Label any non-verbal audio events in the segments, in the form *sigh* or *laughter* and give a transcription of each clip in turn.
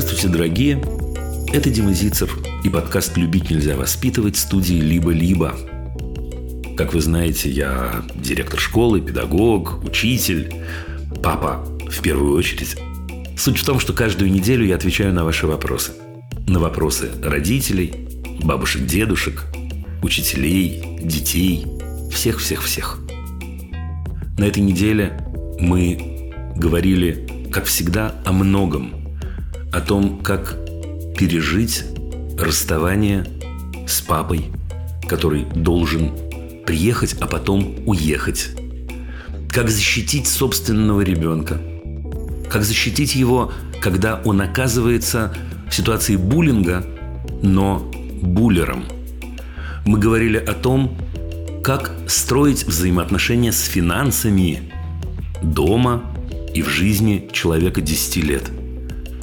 Здравствуйте, дорогие! Это Дима Зицер и подкаст «Любить нельзя воспитывать» студии «Либо-либо». Как вы знаете, я директор школы, педагог, учитель, папа в первую очередь. Суть в том, что каждую неделю я отвечаю на ваши вопросы. На вопросы родителей, бабушек, дедушек, учителей, детей, всех-всех-всех. На этой неделе мы говорили, как всегда, о многом. О том, как пережить расставание с папой, который должен приехать, а потом уехать. Как защитить собственного ребенка. Как защитить его, когда он оказывается в ситуации буллинга, но буллером. Мы говорили о том, как строить взаимоотношения с финансами дома и в жизни человека 10 лет.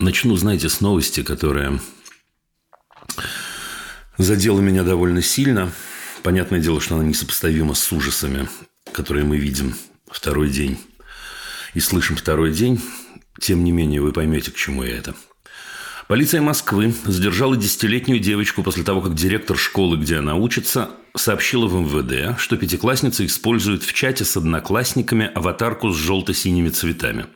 начну, знаете, с новости, которая задела меня довольно сильно. Понятное дело, что она несопоставима с ужасами, которые мы видим второй день и слышим второй день. Тем не менее, вы поймете, к чему я это – Полиция Москвы задержала десятилетнюю девочку после того, как директор школы, где она учится, сообщила в МВД, что пятиклассница использует в чате с одноклассниками аватарку с желто-синими цветами.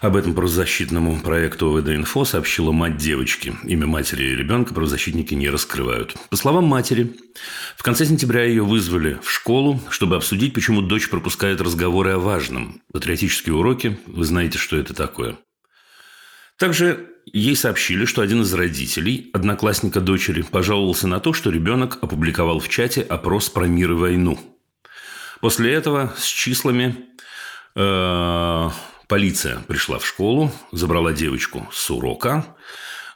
Об этом правозащитному проекту ОВД-Инфо сообщила мать девочки. Имя матери и ребенка правозащитники не раскрывают. По словам матери, в конце сентября ее вызвали в школу, чтобы обсудить, почему дочь пропускает разговоры о важном. Патриотические уроки, вы знаете, что это такое. Также ей сообщили, что один из родителей, одноклассника дочери, пожаловался на то, что ребенок опубликовал в чате опрос про мир и войну. После этого с числами э, полиция пришла в школу, забрала девочку с урока,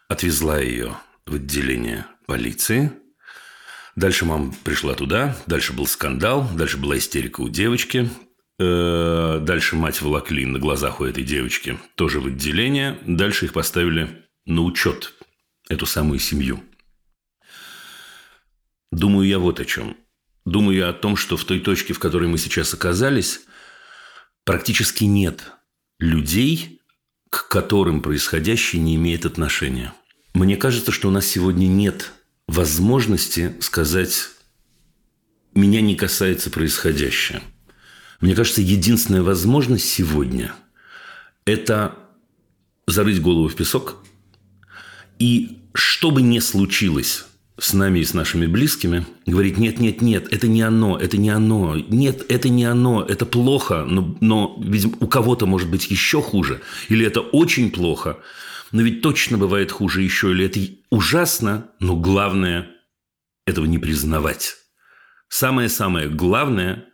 отвезла ее в отделение полиции. Дальше мама пришла туда, дальше был скандал, дальше была истерика у девочки. Э, дальше мать волокли на глазах у этой девочки тоже в отделение. Дальше их поставили на учет, эту самую семью. Думаю я вот о чем. Думаю я о том, что в той точке, в которой мы сейчас оказались, практически нет людей, к которым происходящее не имеет отношения. Мне кажется, что у нас сегодня нет возможности сказать «меня не касается происходящее». Мне кажется, единственная возможность сегодня – это зарыть голову в песок. И что бы ни случилось с нами и с нашими близкими, говорить, нет, нет, нет, это не оно, это не оно, нет, это не оно, это плохо, но, но видимо, у кого-то может быть еще хуже, или это очень плохо, но ведь точно бывает хуже еще, или это ужасно, но главное – этого не признавать. Самое-самое главное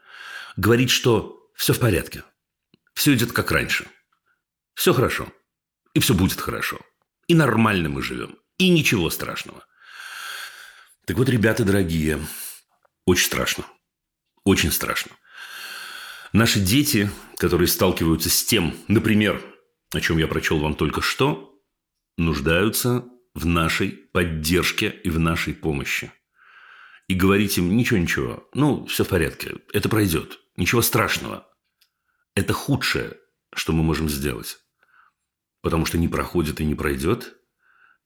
говорить, что все в порядке, все идет как раньше, все хорошо, и все будет хорошо, и нормально мы живем, и ничего страшного. Так вот, ребята дорогие, очень страшно, очень страшно. Наши дети, которые сталкиваются с тем, например, о чем я прочел вам только что, нуждаются в нашей поддержке и в нашей помощи. И говорить им ничего-ничего, ну, все в порядке, это пройдет. Ничего страшного. Это худшее, что мы можем сделать. Потому что не проходит и не пройдет.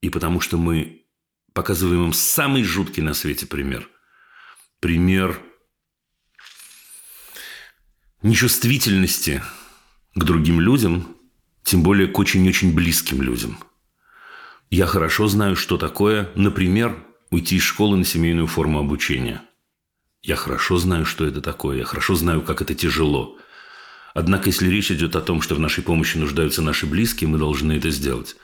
И потому что мы показываем им самый жуткий на свете пример. Пример нечувствительности к другим людям, тем более к очень-очень близким людям. Я хорошо знаю, что такое, например, уйти из школы на семейную форму обучения – я хорошо знаю, что это такое. Я хорошо знаю, как это тяжело. Однако, если речь идет о том, что в нашей помощи нуждаются наши близкие, мы должны это сделать.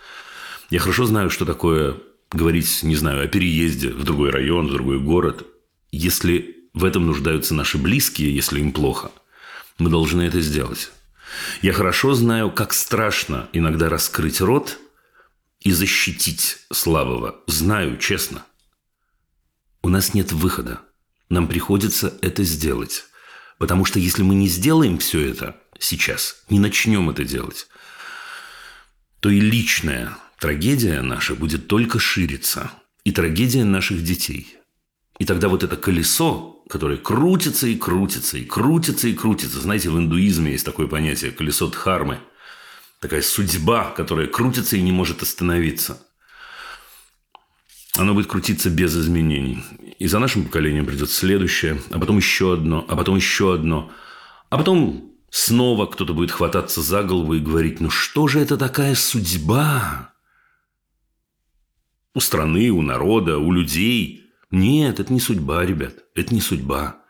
Я хорошо знаю, что такое говорить, не знаю, о переезде в другой район, в другой город. Если в этом нуждаются наши близкие, если им плохо, мы должны это сделать. Я хорошо знаю, как страшно иногда раскрыть рот и защитить слабого. Знаю, честно. У нас нет выхода. Нам приходится это сделать. Потому что если мы не сделаем все это сейчас, не начнем это делать, то и личная трагедия наша будет только шириться. И трагедия наших детей. И тогда вот это колесо, которое крутится и крутится, и крутится и крутится. Знаете, в индуизме есть такое понятие колесо дхармы. Такая судьба, которая крутится и не может остановиться. Оно будет крутиться без изменений. И за нашим поколением придет следующее, а потом еще одно, а потом еще одно. А потом снова кто-то будет хвататься за голову и говорить, ну что же это такая судьба? У страны, у народа, у людей – нет, это не судьба, ребят. Это не судьба.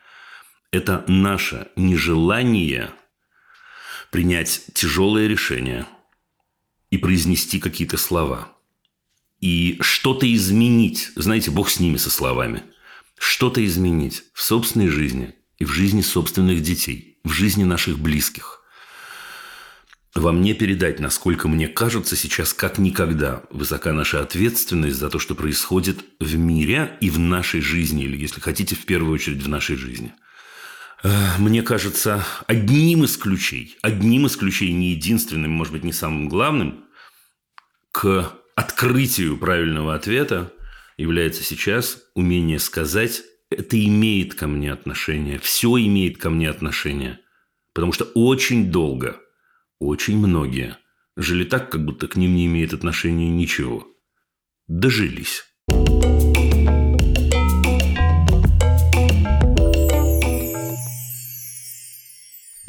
Это наше нежелание принять тяжелое решение и произнести какие-то слова. И что-то изменить. Знаете, Бог с ними, со словами. Что-то изменить в собственной жизни и в жизни собственных детей, в жизни наших близких во мне передать, насколько мне кажется сейчас как никогда высока наша ответственность за то, что происходит в мире и в нашей жизни, или, если хотите, в первую очередь в нашей жизни. Э, мне кажется, одним из ключей, одним из ключей, не единственным, может быть, не самым главным, к открытию правильного ответа является сейчас умение сказать «это имеет ко мне отношение», «все имеет ко мне отношение». Потому что очень долго – очень многие жили так, как будто к ним не имеет отношения ничего. Дожились.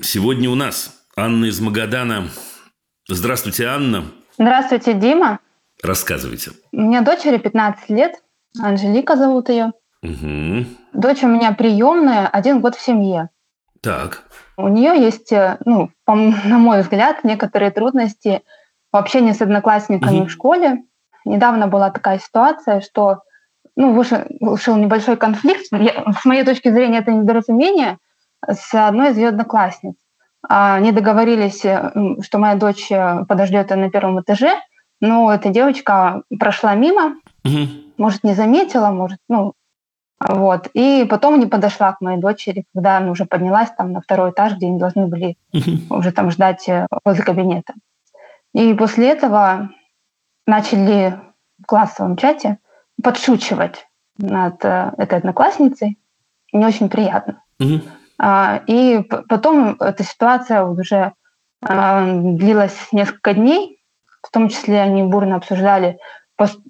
Сегодня у нас Анна из Магадана. Здравствуйте, Анна. Здравствуйте, Дима. Рассказывайте. У меня дочери 15 лет. Анжелика зовут ее. Угу. Дочь у меня приемная, один год в семье. Так. У нее есть, э, ну, по, *laughs* на мой взгляд, некоторые трудности в общении с одноклассниками mm-hmm. в школе. Недавно была такая ситуация, что ну, вышел, вышел небольшой конфликт. Я, с моей точки зрения, это недоразумение с одной из ее одноклассниц. Они договорились, э, что моя дочь э, подождет на первом этаже, но эта девочка прошла мимо, угу. может, не заметила, может, ну, вот. И потом не подошла к моей дочери, когда она уже поднялась там на второй этаж, где они должны были уже там ждать э, возле кабинета. И после этого начали в классовом чате подшучивать над э, этой одноклассницей. Не очень приятно. А, и потом эта ситуация уже а, длилась несколько дней. В том числе они бурно обсуждали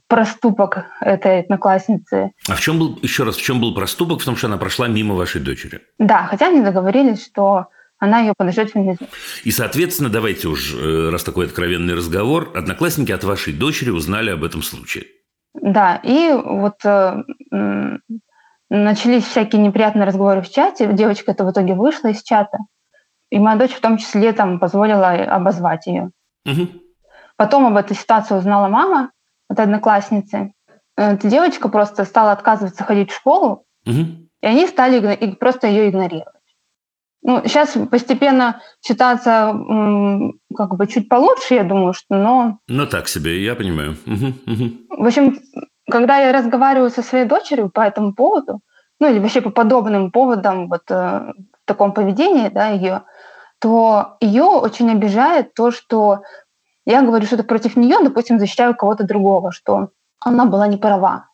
проступок этой одноклассницы. А в чем был, еще раз, в чем был проступок? В том, что она прошла мимо вашей дочери. Да, хотя они договорились, что она ее подождет внизу. И, соответственно, давайте уж, э, раз такой откровенный разговор, одноклассники от вашей дочери узнали об этом случае. Да, и вот э, начались всякие неприятные разговоры в чате. Девочка это в итоге вышла из чата. И моя дочь в том числе там позволила обозвать ее. Угу. Потом об этой ситуации узнала мама, от одноклассницы. Эта девочка просто стала отказываться ходить в школу, угу. и они стали просто ее игнорировать. Ну, сейчас постепенно ситуация как бы чуть получше, я думаю, что, но... Ну, так себе, я понимаю. Угу, угу. В общем, когда я разговариваю со своей дочерью по этому поводу, ну, или вообще по подобным поводам вот э, в таком поведении, да, ее, то ее очень обижает то, что я говорю что-то против нее, допустим, защищаю кого-то другого, что она была не права.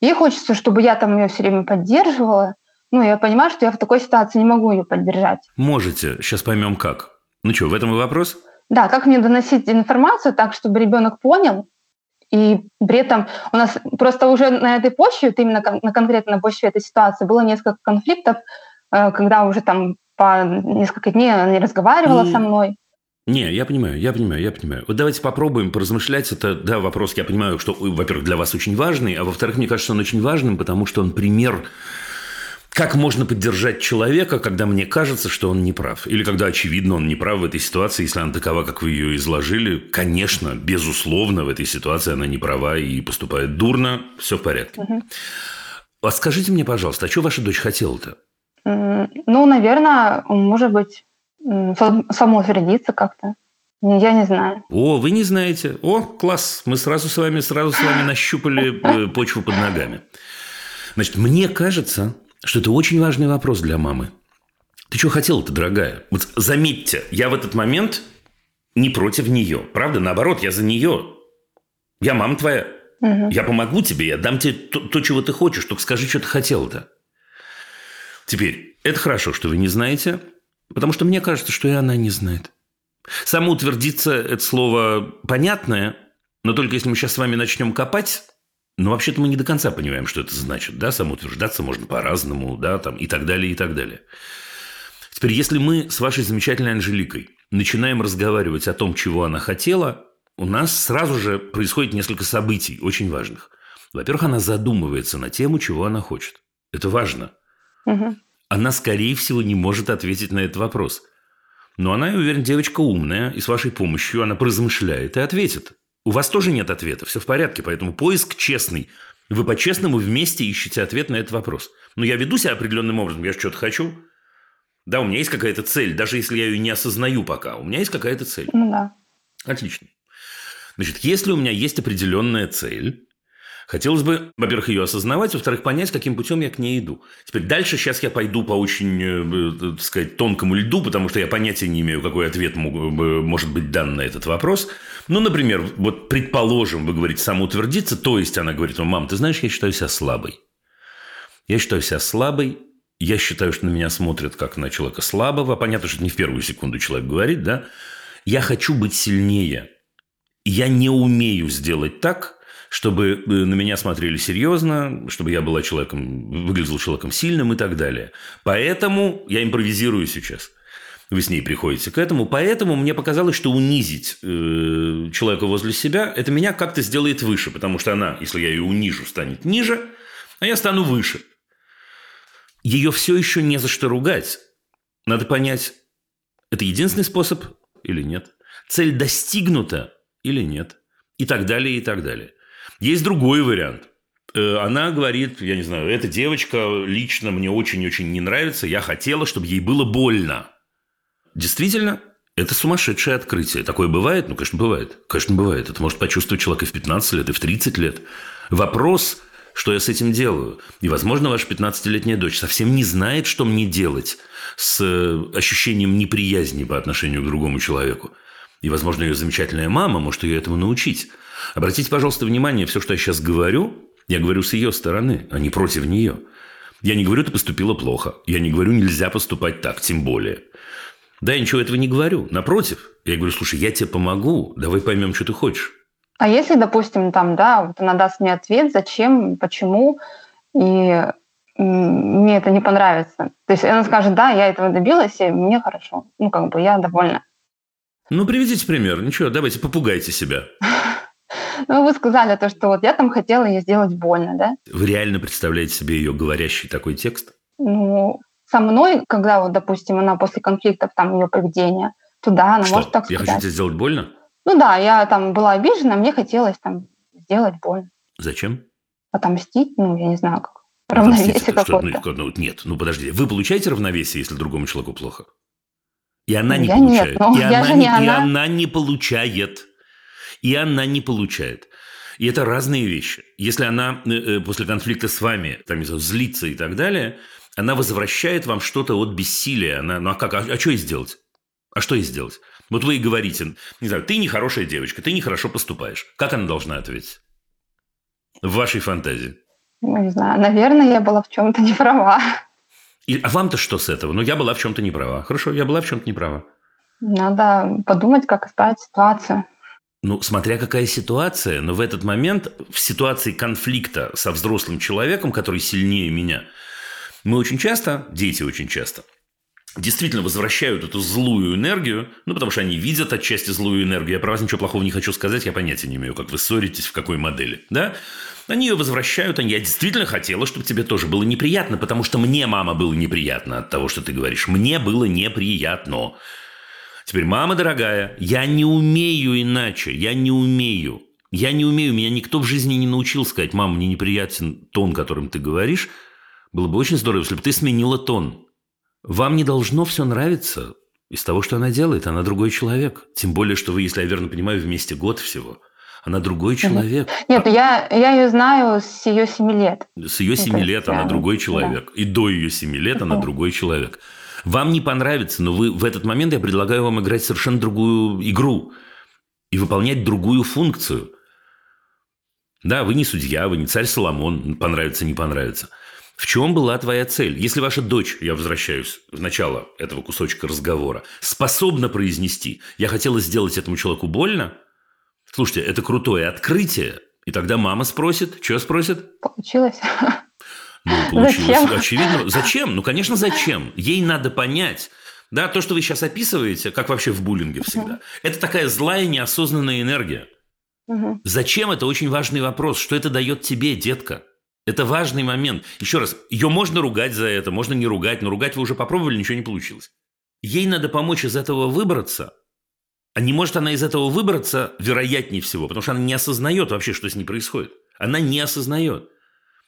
Ей хочется, чтобы я там ее все время поддерживала. Ну, я понимаю, что я в такой ситуации не могу ее поддержать. Можете. Сейчас поймем как. Ну что, в этом и вопрос? Да, как мне доносить информацию так, чтобы ребенок понял, и при этом у нас просто уже на этой почве, вот именно на конкретно на почве этой ситуации, было несколько конфликтов, э, когда уже там по несколько дней она не разговаривала mm. со мной. Не, я понимаю, я понимаю, я понимаю. Вот давайте попробуем поразмышлять. Это, да, вопрос, я понимаю, что, во-первых, для вас очень важный, а во-вторых, мне кажется, он очень важным, потому что он пример как можно поддержать человека, когда мне кажется, что он не прав? Или когда, очевидно, он не прав в этой ситуации, если она такова, как вы ее изложили? Конечно, безусловно, в этой ситуации она не права и поступает дурно. Все в порядке. Угу. А скажите мне, пожалуйста, а что ваша дочь хотела-то? Ну, наверное, может быть, самоутвердиться как-то. Я не знаю. О, вы не знаете. О, класс. Мы сразу с вами, сразу с вами нащупали э, почву под ногами. Значит, мне кажется, что это очень важный вопрос для мамы. Ты что хотела-то, дорогая? Вот заметьте, я в этот момент не против нее. Правда? Наоборот, я за нее. Я мама твоя. Угу. Я помогу тебе, я дам тебе то, то, чего ты хочешь. Только скажи, что ты хотела-то. Теперь, это хорошо, что вы не знаете, потому что мне кажется, что и она не знает. Самоутвердиться – это слово понятное, но только если мы сейчас с вами начнем копать, ну, вообще-то мы не до конца понимаем, что это значит. Да, самоутверждаться можно по-разному, да, там, и так далее, и так далее. Теперь, если мы с вашей замечательной Анжеликой начинаем разговаривать о том, чего она хотела, у нас сразу же происходит несколько событий очень важных. Во-первых, она задумывается на тему, чего она хочет. Это важно. Угу. Она, скорее всего, не может ответить на этот вопрос – но она, я уверен, девочка умная, и с вашей помощью она поразмышляет и ответит. У вас тоже нет ответа, все в порядке, поэтому поиск честный. Вы по-честному вместе ищете ответ на этот вопрос. Но я веду себя определенным образом, я что-то хочу. Да, у меня есть какая-то цель, даже если я ее не осознаю пока. У меня есть какая-то цель. Ну да. Отлично. Значит, если у меня есть определенная цель, Хотелось бы, во-первых, ее осознавать, во-вторых, понять, каким путем я к ней иду. Теперь дальше сейчас я пойду по очень, э, так сказать, тонкому льду, потому что я понятия не имею, какой ответ может быть дан на этот вопрос. Ну, например, вот предположим, вы говорите самоутвердиться, то есть она говорит, мам, ты знаешь, я считаю себя слабой. Я считаю себя слабой, я считаю, что на меня смотрят как на человека слабого. Понятно, что это не в первую секунду человек говорит, да? Я хочу быть сильнее. Я не умею сделать так, чтобы э, на меня смотрели серьезно, чтобы я была человеком, выглядел человеком сильным и так далее. Поэтому я импровизирую сейчас. Вы с ней приходите к этому. Поэтому мне показалось, что унизить э, человека возле себя, это меня как-то сделает выше. Потому что она, если я ее унижу, станет ниже, а я стану выше. Ее все еще не за что ругать. Надо понять, это единственный способ или нет. Цель достигнута или нет. И так далее, и так далее. Есть другой вариант. Э, она говорит, я не знаю, эта девочка лично мне очень-очень не нравится, я хотела, чтобы ей было больно. Действительно, это сумасшедшее открытие. Такое бывает? Ну, конечно, бывает. Конечно, бывает. Это может почувствовать человек и в 15 лет, и в 30 лет. Вопрос, что я с этим делаю. И, возможно, ваша 15-летняя дочь совсем не знает, что мне делать с э, ощущением неприязни по отношению к другому человеку. И, возможно, ее замечательная мама может ее этому научить. Обратите, пожалуйста, внимание, все, что я сейчас говорю, я говорю с ее стороны, а не против нее. Я не говорю, ты поступила плохо. Я не говорю, нельзя поступать так, тем более. Да, я ничего этого не говорю. Напротив, я говорю, слушай, я тебе помогу, давай поймем, что ты хочешь. А если, допустим, там, да, вот она даст мне ответ, зачем, почему, и мне это не понравится. То есть она скажет, да, я этого добилась, и мне хорошо. Ну, как бы я довольна. Ну, приведите пример. Ничего, давайте, попугайте себя. *laughs* Ну, вы сказали то, что вот я там хотела ей сделать больно, да? Вы реально представляете себе ее говорящий такой текст? Ну, со мной, когда вот, допустим, она после конфликтов, там, ее поведение, то да, она что? может так сказать. Я хочу тебе сделать больно? Ну да, я там была обижена, мне хотелось там сделать больно. Зачем? Отомстить, ну, я не знаю, как. Равновесие какое-то. Ну, ну, нет, ну подожди, вы получаете равновесие, если другому человеку плохо? И она не я получает. Нет, ну, и, я она, же не и она. она не получает и она не получает. И это разные вещи. Если она э, э, после конфликта с вами там, не знаю, злится и так далее, она возвращает вам что-то от бессилия. Она, ну а как? А, а что ей сделать? А что ей сделать? Вот вы и говорите, не знаю, ты нехорошая девочка, ты нехорошо поступаешь. Как она должна ответить? В вашей фантазии. Ну, не знаю, наверное, я была в чем-то не права. И, а вам-то что с этого? Ну, я была в чем-то не права. Хорошо, я была в чем-то не права. Надо подумать, как исправить ситуацию. Ну, смотря какая ситуация, но в этот момент, в ситуации конфликта со взрослым человеком, который сильнее меня, мы очень часто, дети очень часто, действительно возвращают эту злую энергию, ну, потому что они видят отчасти злую энергию. Я про вас ничего плохого не хочу сказать, я понятия не имею, как вы ссоритесь, в какой модели, да? Они ее возвращают, они, я действительно хотела, чтобы тебе тоже было неприятно, потому что мне, мама, было неприятно от того, что ты говоришь. Мне было неприятно. Теперь, мама дорогая, я не умею иначе, я не умею. Я не умею, меня никто в жизни не научил сказать, мама, мне неприятен тон, которым ты говоришь. Было бы очень здорово, если бы ты сменила тон. Вам не должно все нравиться. из того, что она делает. Она другой человек. Тем более, что вы, если я верно понимаю, вместе год всего. Она другой человек. Нет, я, я ее знаю с ее семи лет. С ее семи ну, лет она другой человек. Да. И до ее семи лет она другой человек. Вам не понравится, но вы в этот момент я предлагаю вам играть совершенно другую игру и выполнять другую функцию. Да, вы не судья, вы не царь Соломон, понравится, не понравится. В чем была твоя цель? Если ваша дочь, я возвращаюсь в начало этого кусочка разговора, способна произнести «я хотела сделать этому человеку больно», слушайте, это крутое открытие, и тогда мама спросит, что спросит? Получилось. Ну, получилось. Зачем? Очевидно. Зачем? Ну, конечно, зачем? Ей надо понять. Да, то, что вы сейчас описываете, как вообще в буллинге всегда, это такая злая неосознанная энергия. Угу. Зачем это очень важный вопрос. Что это дает тебе, детка? Это важный момент. Еще раз, ее можно ругать за это, можно не ругать, но ругать вы уже попробовали, ничего не получилось. Ей надо помочь из этого выбраться, а не может она из этого выбраться, вероятнее всего, потому что она не осознает вообще, что с ней происходит. Она не осознает.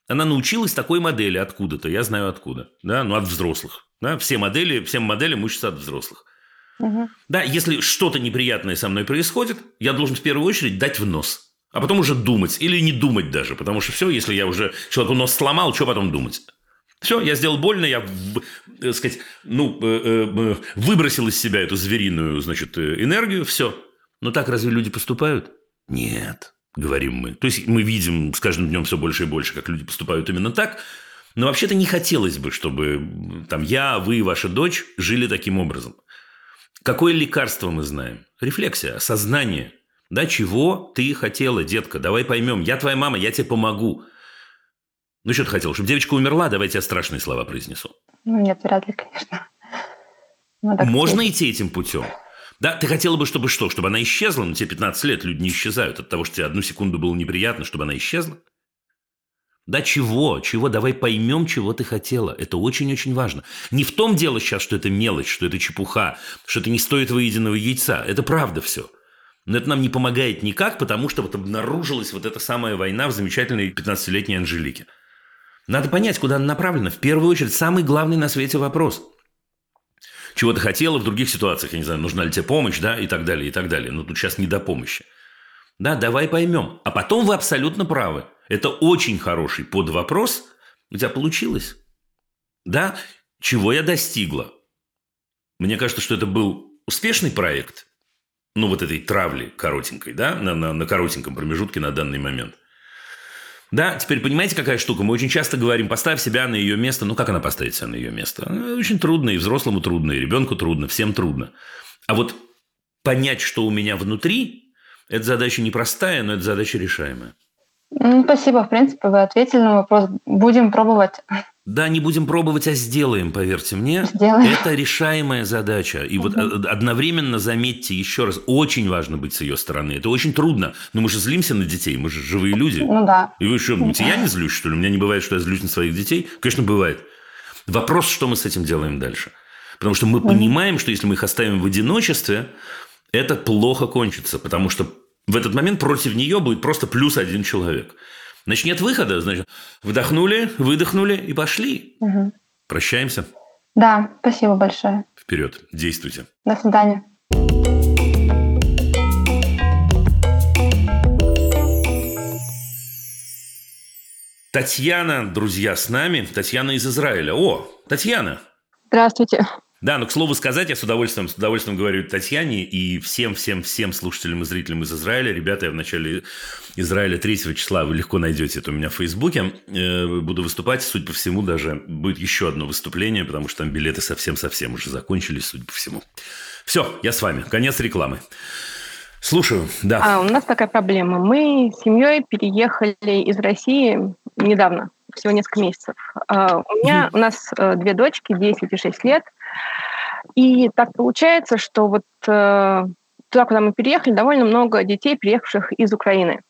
Она научилась такой модели откуда-то, я знаю откуда, да, ну от взрослых. Да? Все модели, всем моделям учатся от взрослых. Угу. Да, если что-то неприятное со мной происходит, я должен в первую очередь дать в нос а потом уже думать или не думать даже, потому что все, если я уже человеку нос сломал, что потом думать? Все, я сделал больно, я, так э, сказать, ну, э, э, выбросил из себя эту звериную, значит, энергию, все. Но так разве люди поступают? Нет, говорим мы. То есть мы видим с каждым днем все больше и больше, как люди поступают именно так. Но вообще-то не хотелось бы, чтобы там я, вы, ваша дочь жили таким образом. Какое лекарство мы знаем? Рефлексия, осознание – да, чего ты хотела, детка? Давай поймем. Я твоя мама, я тебе помогу. Ну, что ты хотела? Чтобы девочка умерла? Давай я страшные слова произнесу. Ну, нет, вряд ли, конечно. Можно сказать. идти этим путем? Да, ты хотела бы, чтобы что? Чтобы она исчезла? Ну, тебе 15 лет, люди не исчезают от того, что тебе одну секунду было неприятно, чтобы она исчезла? Да чего? Чего? Давай поймем, чего ты хотела. Это очень-очень важно. Не в том дело сейчас, что это мелочь, что это чепуха, что это не стоит выеденного яйца. Это правда все. Но это нам не помогает никак, потому что вот обнаружилась вот эта самая война в замечательной 15-летней Анжелике. Надо понять, куда она направлена. В первую очередь, самый главный на свете вопрос. Чего ты хотела в других ситуациях, я не знаю, нужна ли тебе помощь, да, и так далее, и так далее. Но тут сейчас не до помощи. Да, давай поймем. А потом вы абсолютно правы. Это очень хороший подвопрос. У тебя получилось. Да, чего я достигла? Мне кажется, что это был успешный проект – ну, вот этой травли коротенькой, да, на, на, на коротеньком промежутке на данный момент. Да, теперь понимаете, какая штука? Мы очень часто говорим, поставь себя на ее место. Ну, как она поставит себя на ее место? Ну, очень трудно, и взрослому трудно, и ребенку трудно, всем трудно. А вот понять, что у меня внутри, это задача непростая, но это задача решаемая. Ну, спасибо. В принципе, вы ответили на вопрос. Будем пробовать. Да, не будем пробовать, а сделаем, поверьте мне. Сделаем. Это решаемая задача. И угу. вот одновременно заметьте еще раз, очень важно быть с ее стороны. Это очень трудно. Но мы же злимся на детей, мы же живые люди. Ну да. И вы что, думаете, я не злюсь, что ли? У меня не бывает, что я злюсь на своих детей? Конечно, бывает. Вопрос, что мы с этим делаем дальше. Потому что мы угу. понимаем, что если мы их оставим в одиночестве, это плохо кончится. Потому что в этот момент против нее будет просто плюс один человек. Значит, нет выхода. Значит, вдохнули, выдохнули и пошли. Угу. Прощаемся. Да, спасибо большое. Вперед, действуйте. До свидания. Татьяна, друзья, с нами. Татьяна из Израиля. О, Татьяна. Здравствуйте. Да, но к слову сказать, я с удовольствием, с удовольствием говорю Татьяне и всем-всем-всем слушателям и зрителям из Израиля. Ребята, я в начале Израиля 3 числа, вы легко найдете это у меня в Фейсбуке. Э, буду выступать, судя по всему, даже будет еще одно выступление, потому что там билеты совсем-совсем уже закончились, судя по всему. Все, я с вами. Конец рекламы. Слушаю, да. А, у нас такая проблема. Мы с семьей переехали из России недавно, всего несколько месяцев. А, у меня, у нас э, две дочки, 10 и 6 лет – и так получается, что вот э, туда, куда мы переехали, довольно много детей, приехавших из Украины.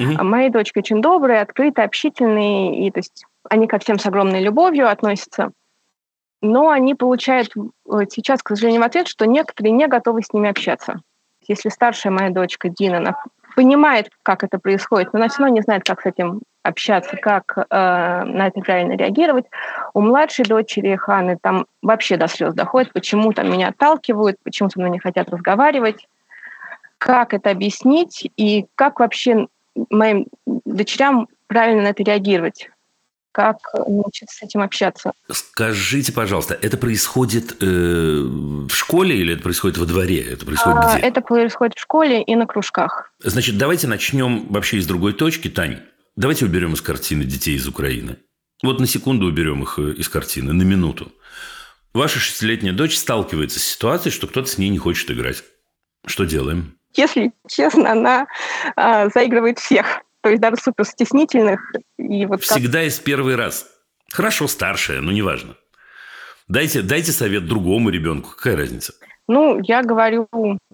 Mm-hmm. А мои дочки очень добрые, открытые, общительные, и то есть они ко всем с огромной любовью относятся. Но они получают сейчас, к сожалению, в ответ, что некоторые не готовы с ними общаться. Если старшая моя дочка Дина, она понимает, как это происходит, но она все равно не знает, как с этим общаться, как э, на это правильно реагировать. У младшей дочери Ханы там вообще до слез доходит, почему там меня отталкивают, почему со мной не хотят разговаривать, как это объяснить и как вообще моим дочерям правильно на это реагировать как научиться с этим общаться. Скажите, пожалуйста, это происходит э, в школе или это происходит во дворе? Это происходит а, где? Это происходит в школе и на кружках. Значит, давайте начнем вообще из другой точки. Тань, давайте уберем из картины детей из Украины. Вот на секунду уберем их э, из картины, на минуту. Ваша шестилетняя дочь сталкивается с ситуацией, что кто-то с ней не хочет играть. Что делаем? Если честно, она э, заигрывает всех то есть даже супер стеснительных. И вот Всегда как... из первый раз. Хорошо, старшая, но неважно. Дайте, дайте совет другому ребенку. Какая разница? Ну, я говорю,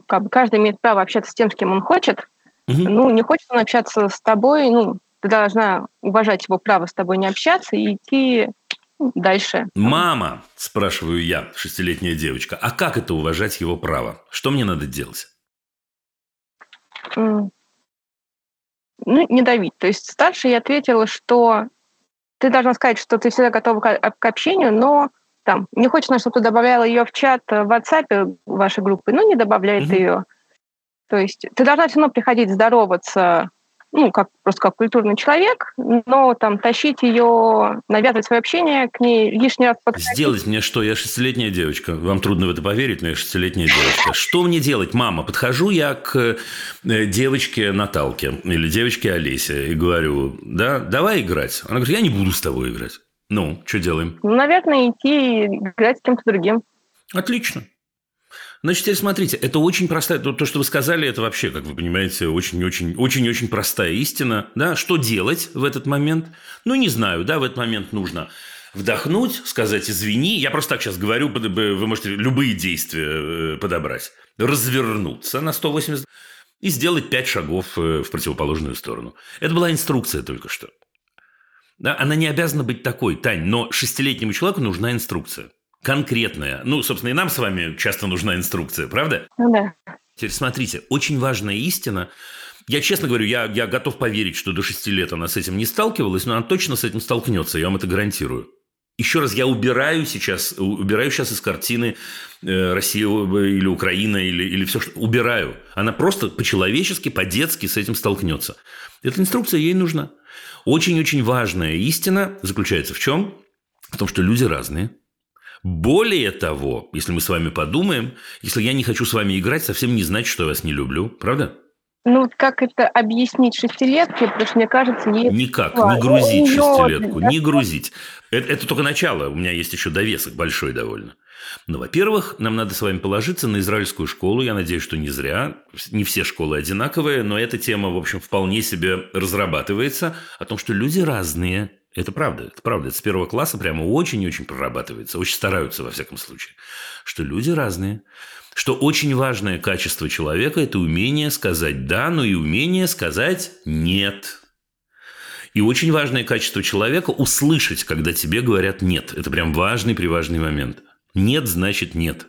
как бы каждый имеет право общаться с тем, с кем он хочет. Угу. Ну, не хочет он общаться с тобой, ну, ты должна уважать его право с тобой не общаться и идти дальше. Мама, спрашиваю я, шестилетняя девочка, а как это уважать его право? Что мне надо делать? ну, не давить. То есть старше я ответила, что ты должна сказать, что ты всегда готова к, к общению, но там не хочется, чтобы ты добавляла ее в чат в WhatsApp вашей группы, ну, не добавляет mm-hmm. ее. То есть ты должна все равно приходить здороваться ну, как, просто как культурный человек, но там тащить ее, навязывать свое общение к ней лишний раз подходить. Сделать мне что? Я шестилетняя девочка. Вам трудно в это поверить, но я шестилетняя девочка. Что мне делать, мама? Подхожу я к э, девочке Наталке или девочке Олесе и говорю, да, давай играть. Она говорит, я не буду с тобой играть. Ну, что делаем? Ну, наверное, идти играть с кем-то другим. Отлично. Значит, теперь смотрите, это очень простая, то, то, что вы сказали, это вообще, как вы понимаете, очень-очень-очень-очень простая истина. Да? Что делать в этот момент? Ну, не знаю, да, в этот момент нужно вдохнуть, сказать «извини». Я просто так сейчас говорю, вы можете любые действия э, подобрать. Развернуться на 180 и сделать 5 шагов э, в противоположную сторону. Это была инструкция только что. Да, она не обязана быть такой, Тань, но шестилетнему человеку нужна инструкция конкретная. Ну, собственно, и нам с вами часто нужна инструкция, правда? Ну да. Теперь смотрите, очень важная истина. Я честно говорю, я, я готов поверить, что до шести лет она с этим не сталкивалась, но она точно с этим столкнется, я вам это гарантирую. Еще раз, я убираю сейчас, убираю сейчас из картины э, Россия или Украина или, или все, что убираю. Она просто по-человечески, по-детски с этим столкнется. Эта инструкция ей нужна. Очень-очень важная истина заключается в чем? В том, что люди разные – более того, если мы с вами подумаем, если я не хочу с вами играть, совсем не значит, что я вас не люблю. Правда? Ну, как это объяснить шестилетке? Потому что, мне кажется, ей... Никак, не грузить шестилетку, не грузить. Это, это только начало, у меня есть еще довесок большой довольно. Ну, во-первых, нам надо с вами положиться на израильскую школу. Я надеюсь, что не зря. Не все школы одинаковые, но эта тема, в общем, вполне себе разрабатывается. О том, что люди разные – это правда, это правда. Это с первого класса прямо очень и очень прорабатывается. Очень стараются, во всяком случае. Что люди разные. Что очень важное качество человека – это умение сказать «да», но и умение сказать «нет». И очень важное качество человека – услышать, когда тебе говорят «нет». Это прям важный-приважный момент. «Нет» значит «нет».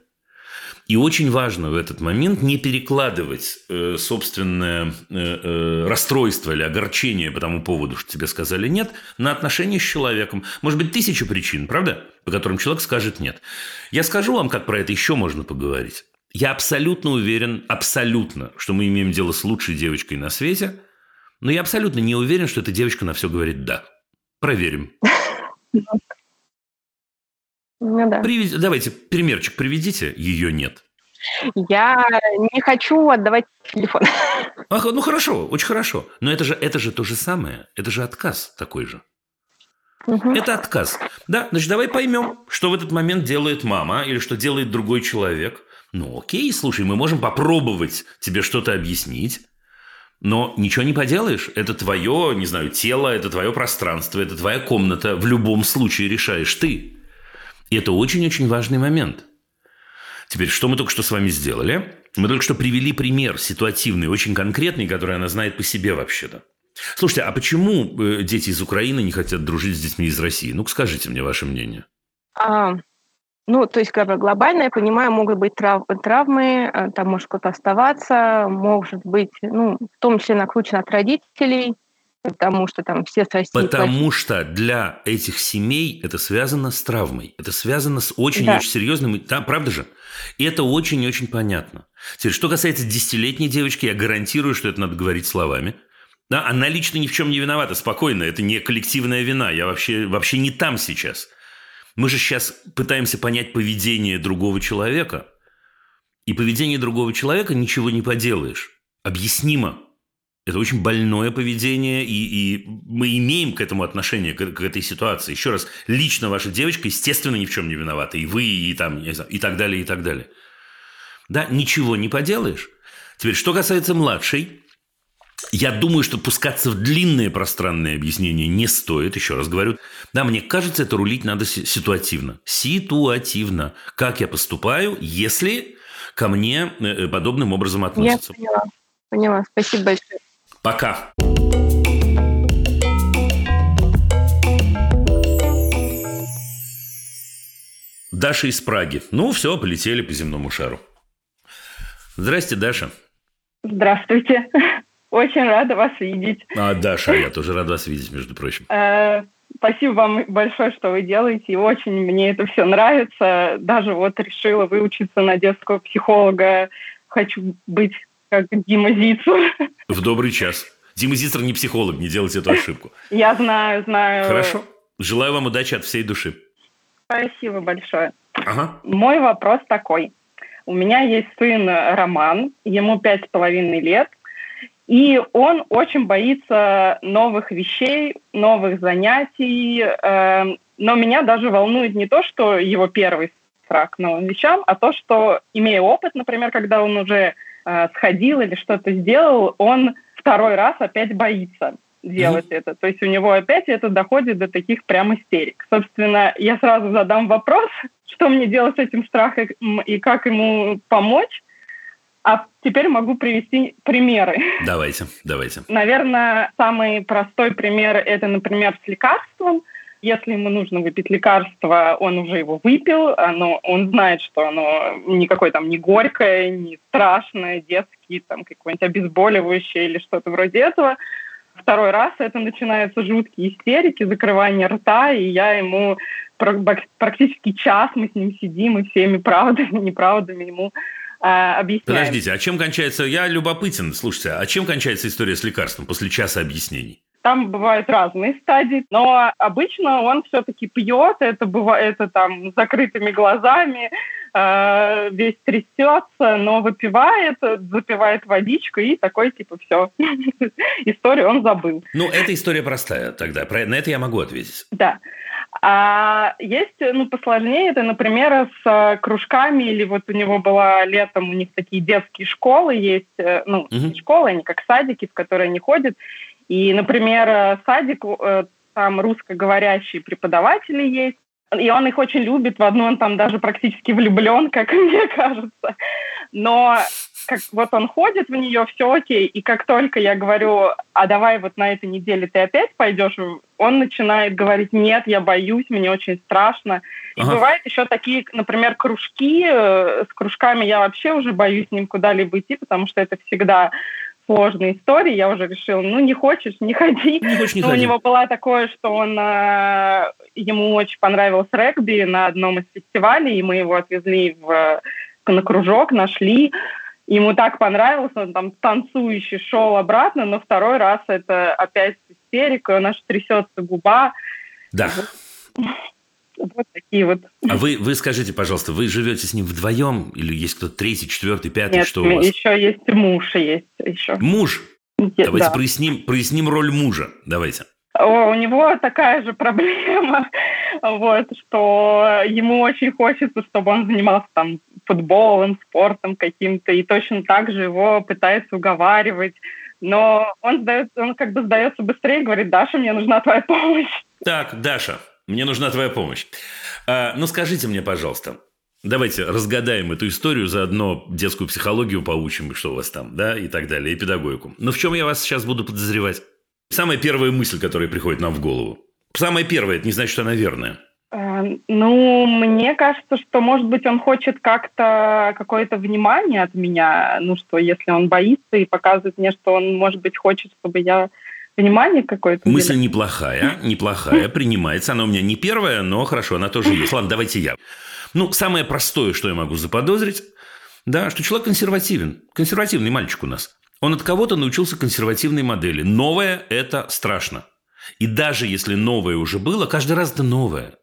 И очень важно в этот момент не перекладывать э, собственное э, э, расстройство или огорчение по тому поводу, что тебе сказали нет, на отношения с человеком. Может быть, тысяча причин, правда, по которым человек скажет нет. Я скажу вам, как про это еще можно поговорить. Я абсолютно уверен, абсолютно, что мы имеем дело с лучшей девочкой на свете, но я абсолютно не уверен, что эта девочка на все говорит «да». Проверим. *laughs* Ну да. Привед... Давайте примерчик приведите, ее нет. Я не хочу отдавать телефон. *laughs* Ах, ну хорошо, очень хорошо. Но это же, это же то же самое. Это же отказ такой же. Угу. Это отказ. Да, значит, давай поймем, что в этот момент делает мама или что делает другой человек. Ну, окей, слушай, мы можем попробовать тебе что-то объяснить. Но ничего не поделаешь. Это твое, не знаю, тело, это твое пространство, это твоя комната. В любом случае решаешь ты. И это очень-очень важный момент. Теперь, что мы только что с вами сделали? Мы только что привели пример ситуативный, очень конкретный, который она знает по себе вообще-то. Слушайте, а почему э, дети из Украины не хотят дружить с детьми из России? Ну, скажите мне ваше мнение. А, ну, то есть, как бы глобально, я понимаю, могут быть трав- травмы, э, там может кто-то оставаться, может быть, ну, в том числе накручено от родителей. Потому что там все с России Потому что для этих семей это связано с травмой. Это связано с очень-очень да. серьезным... Да, правда же? И это очень и очень понятно. Теперь, что касается десятилетней девочки, я гарантирую, что это надо говорить словами. Да, она лично ни в чем не виновата, спокойно, это не коллективная вина, я вообще, вообще не там сейчас. Мы же сейчас пытаемся понять поведение другого человека, и поведение другого человека ничего не поделаешь. Объяснимо. Это очень больное поведение, и, и мы имеем к этому отношение, к, к этой ситуации. Еще раз, лично ваша девочка, естественно, ни в чем не виновата. И вы, и, там, и так далее, и так далее. Да, ничего не поделаешь. Теперь, что касается младшей, я думаю, что пускаться в длинные пространные объяснения не стоит, еще раз говорю. Да, мне кажется, это рулить надо ситуативно. Ситуативно. Как я поступаю, если ко мне э, подобным образом относятся. Я поняла. Поняла. Спасибо большое. Пока. Даша из Праги. Ну, все, полетели по земному шару. Здрасте, Даша. Здравствуйте. *laughs* Очень рада вас видеть. А, Даша, я тоже рада вас видеть, между прочим. Э, спасибо вам большое, что вы делаете. И очень мне это все нравится. Даже вот решила выучиться на детского психолога. Хочу быть как Дима Зицер. В добрый час. Дима Зицер не психолог, не делайте эту ошибку. Я знаю, знаю. Хорошо. Желаю вам удачи от всей души. Спасибо большое. Ага. Мой вопрос такой. У меня есть сын Роман, ему пять с половиной лет – и он очень боится новых вещей, новых занятий. Э, но меня даже волнует не то, что его первый страх к новым вещам, а то, что, имея опыт, например, когда он уже э, сходил или что-то сделал, он второй раз опять боится делать mm-hmm. это. То есть у него опять это доходит до таких прям истерик. Собственно, я сразу задам вопрос, *laughs* что мне делать с этим страхом и как ему помочь. А теперь могу привести примеры. Давайте, давайте. Наверное, самый простой пример – это, например, с лекарством. Если ему нужно выпить лекарство, он уже его выпил, оно, он знает, что оно никакое там не горькое, не страшное, детский, там какое-нибудь обезболивающее или что-то вроде этого. Второй раз это начинаются жуткие истерики, закрывание рта, и я ему практически час мы с ним сидим и всеми правдами, *laughs* неправдами ему а, объясняем. Подождите, а чем кончается... Я любопытен, слушайте, а чем кончается история с лекарством после часа объяснений? Там бывают разные стадии, но обычно он все-таки пьет, это бывает это там с закрытыми глазами, э, весь трясется, но выпивает, запивает водичку и такой типа все. *laughs* Историю он забыл. Ну, эта история простая тогда, на это я могу ответить. Да. А есть, ну, посложнее, это, например, с э, кружками, или вот у него была летом, у них такие детские школы есть, э, ну, угу. школы, они как садики, в которые они ходят. И, например, э, садик, там русскоговорящие преподаватели есть, и он их очень любит, в одну он там даже практически влюблен, *laughs* как мне кажется. Но как вот он ходит в нее, все окей, и как только я говорю, а давай вот на этой неделе ты опять пойдешь, он начинает говорить, нет, я боюсь, мне очень страшно. И ага. бывают еще такие, например, кружки, э, с кружками я вообще уже боюсь ним куда-либо идти, потому что это всегда сложные истории, я уже решила, ну, не хочешь, не ходи. Не хочешь, не ходи. у него было такое, что он, э, ему очень понравилось регби на одном из фестивалей, и мы его отвезли в, на кружок, нашли. Ему так понравилось, он там танцующий шел обратно, но второй раз это опять истерика, у нас трясется губа. Да. Вот такие вот. А вы, вы скажите, пожалуйста, вы живете с ним вдвоем или есть кто-то третий, четвертый, пятый? Нет, что у вас? еще есть муж, есть еще. Муж? Нет, Давайте да. проясним, проясним роль мужа. Давайте. О, у него такая же *laughs* проблема, вот, что ему очень хочется, чтобы он занимался там футболом, спортом каким-то, и точно так же его пытается уговаривать, но он, сдает, он как бы сдается быстрее и говорит, Даша, мне нужна твоя помощь. Так, Даша, мне нужна твоя помощь. А, ну, скажите мне, пожалуйста, давайте разгадаем эту историю, заодно детскую психологию поучим, что у вас там, да, и так далее, и педагогику. Но в чем я вас сейчас буду подозревать? Самая первая мысль, которая приходит нам в голову. Самая первая, это не значит, что она верная. Э, ну, мне кажется, что, может быть, он хочет как-то какое-то внимание от меня, ну, что если он боится и показывает мне, что он, может быть, хочет, чтобы я понимание какое-то. Мысль неплохая, неплохая, принимается. Она у меня не первая, но хорошо, она тоже есть. Ладно, давайте я. Ну, самое простое, что я могу заподозрить, да, что человек консервативен. Консервативный мальчик у нас. Он от кого-то научился консервативной модели. Новое – это страшно. И даже если новое уже было, каждый раз это новое.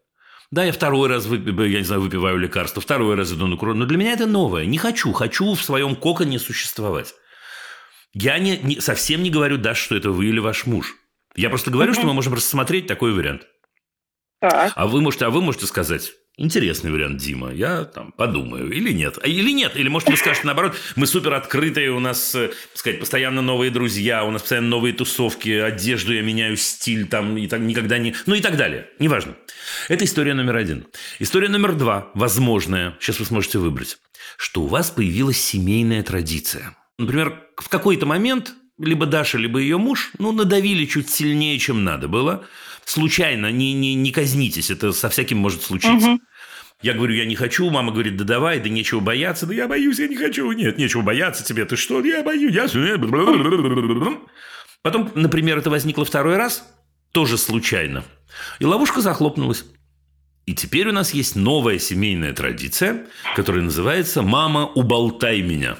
Да, я второй раз, выпиваю, я не знаю, выпиваю лекарство, второй раз иду на курорт, но для меня это новое. Не хочу, хочу в своем коконе существовать. Я не, не, совсем не говорю, да, что это вы или ваш муж. Я просто говорю, что мы можем рассмотреть такой вариант. Так. А вы можете, а вы можете сказать, Интересный вариант, Дима. Я там подумаю. Или нет. А, или нет. Или, может, вы скажете наоборот, мы супер открытые, у нас, э, так сказать, постоянно новые друзья, у нас постоянно новые тусовки, одежду я меняю, стиль там, и так никогда не... Ну и так далее. Неважно. Это история номер один. История номер два, возможная, сейчас вы сможете выбрать, что у вас появилась семейная традиция. Например, в какой-то момент либо Даша, либо ее муж, ну, надавили чуть сильнее, чем надо было – случайно, не, не, не казнитесь, это со всяким может случиться. Угу. Я говорю, я не хочу, мама говорит, да давай, да нечего бояться, да я боюсь, я не хочу, нет, нечего бояться тебе, ты что, я боюсь, я... *laughs* Потом, например, это возникло второй раз, тоже случайно, и ловушка захлопнулась. И теперь у нас есть новая семейная традиция, которая называется «Мама, уболтай меня».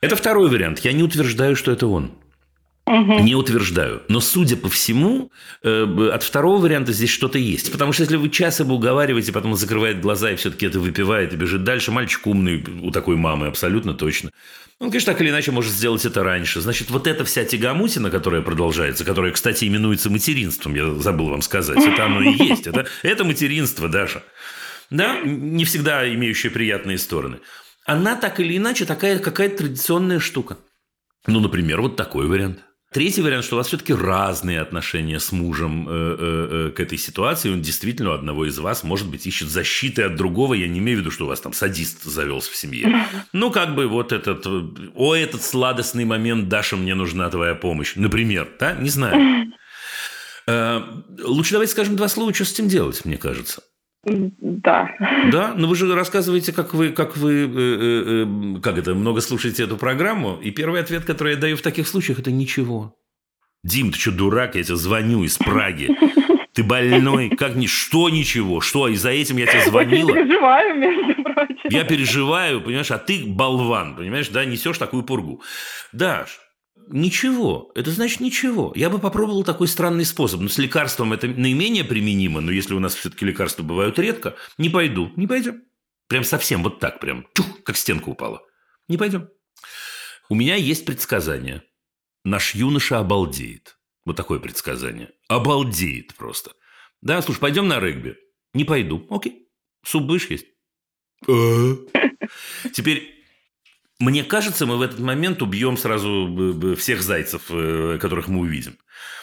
Это второй вариант. Я не утверждаю, что это он. Угу. Не утверждаю. Но, судя по всему, э, от второго варианта здесь что-то есть. Потому что если вы час его уговариваете, потом он закрывает глаза и все-таки это выпивает и бежит дальше, мальчик умный у такой мамы, абсолютно точно. Он, конечно, так или иначе может сделать это раньше. Значит, вот эта вся тягомутина, которая продолжается, которая, кстати, именуется материнством, я забыл вам сказать, это оно и есть. Это, это материнство, Даша. Да, не всегда имеющая приятные стороны. Она так или иначе такая какая-то традиционная штука. Ну, например, вот такой вариант. Третий вариант, что у вас все-таки разные отношения с мужем э, э, э, к этой ситуации. Он действительно у одного из вас, может быть, ищет защиты от другого. Я не имею в виду, что у вас там садист завелся в семье. *laughs* Ну, как бы вот этот... О, этот сладостный момент, Даша, мне нужна твоя помощь. Например, да? Не знаю. *laughs* Лучше давайте скажем два слова, что с этим делать, мне кажется. Да. Да, но вы же рассказываете, как вы, как вы, э, э, э, как это, много слушаете эту программу, и первый ответ, который я даю в таких случаях, это ничего. Дим, ты что, дурак? Я тебе звоню из Праги. Ты больной? Как ни что ничего? Что, и за этим я тебе звонила? Я переживаю, между прочим. Я переживаю, понимаешь, а ты болван, понимаешь, да, несешь такую пургу. Даш, Ничего. Это значит ничего. Я бы попробовал такой странный способ. Но с лекарством это наименее применимо. Но если у нас все-таки лекарства бывают редко, не пойду. Не пойдем. Прям совсем вот так, прям чух, как стенка упала. Не пойдем. У меня есть предсказание. Наш юноша обалдеет. Вот такое предсказание. Обалдеет просто. Да, слушай, пойдем на регби. Не пойду. Окей. Суп будешь есть? А? Теперь мне кажется, мы в этот момент убьем сразу всех зайцев, э, которых мы увидим.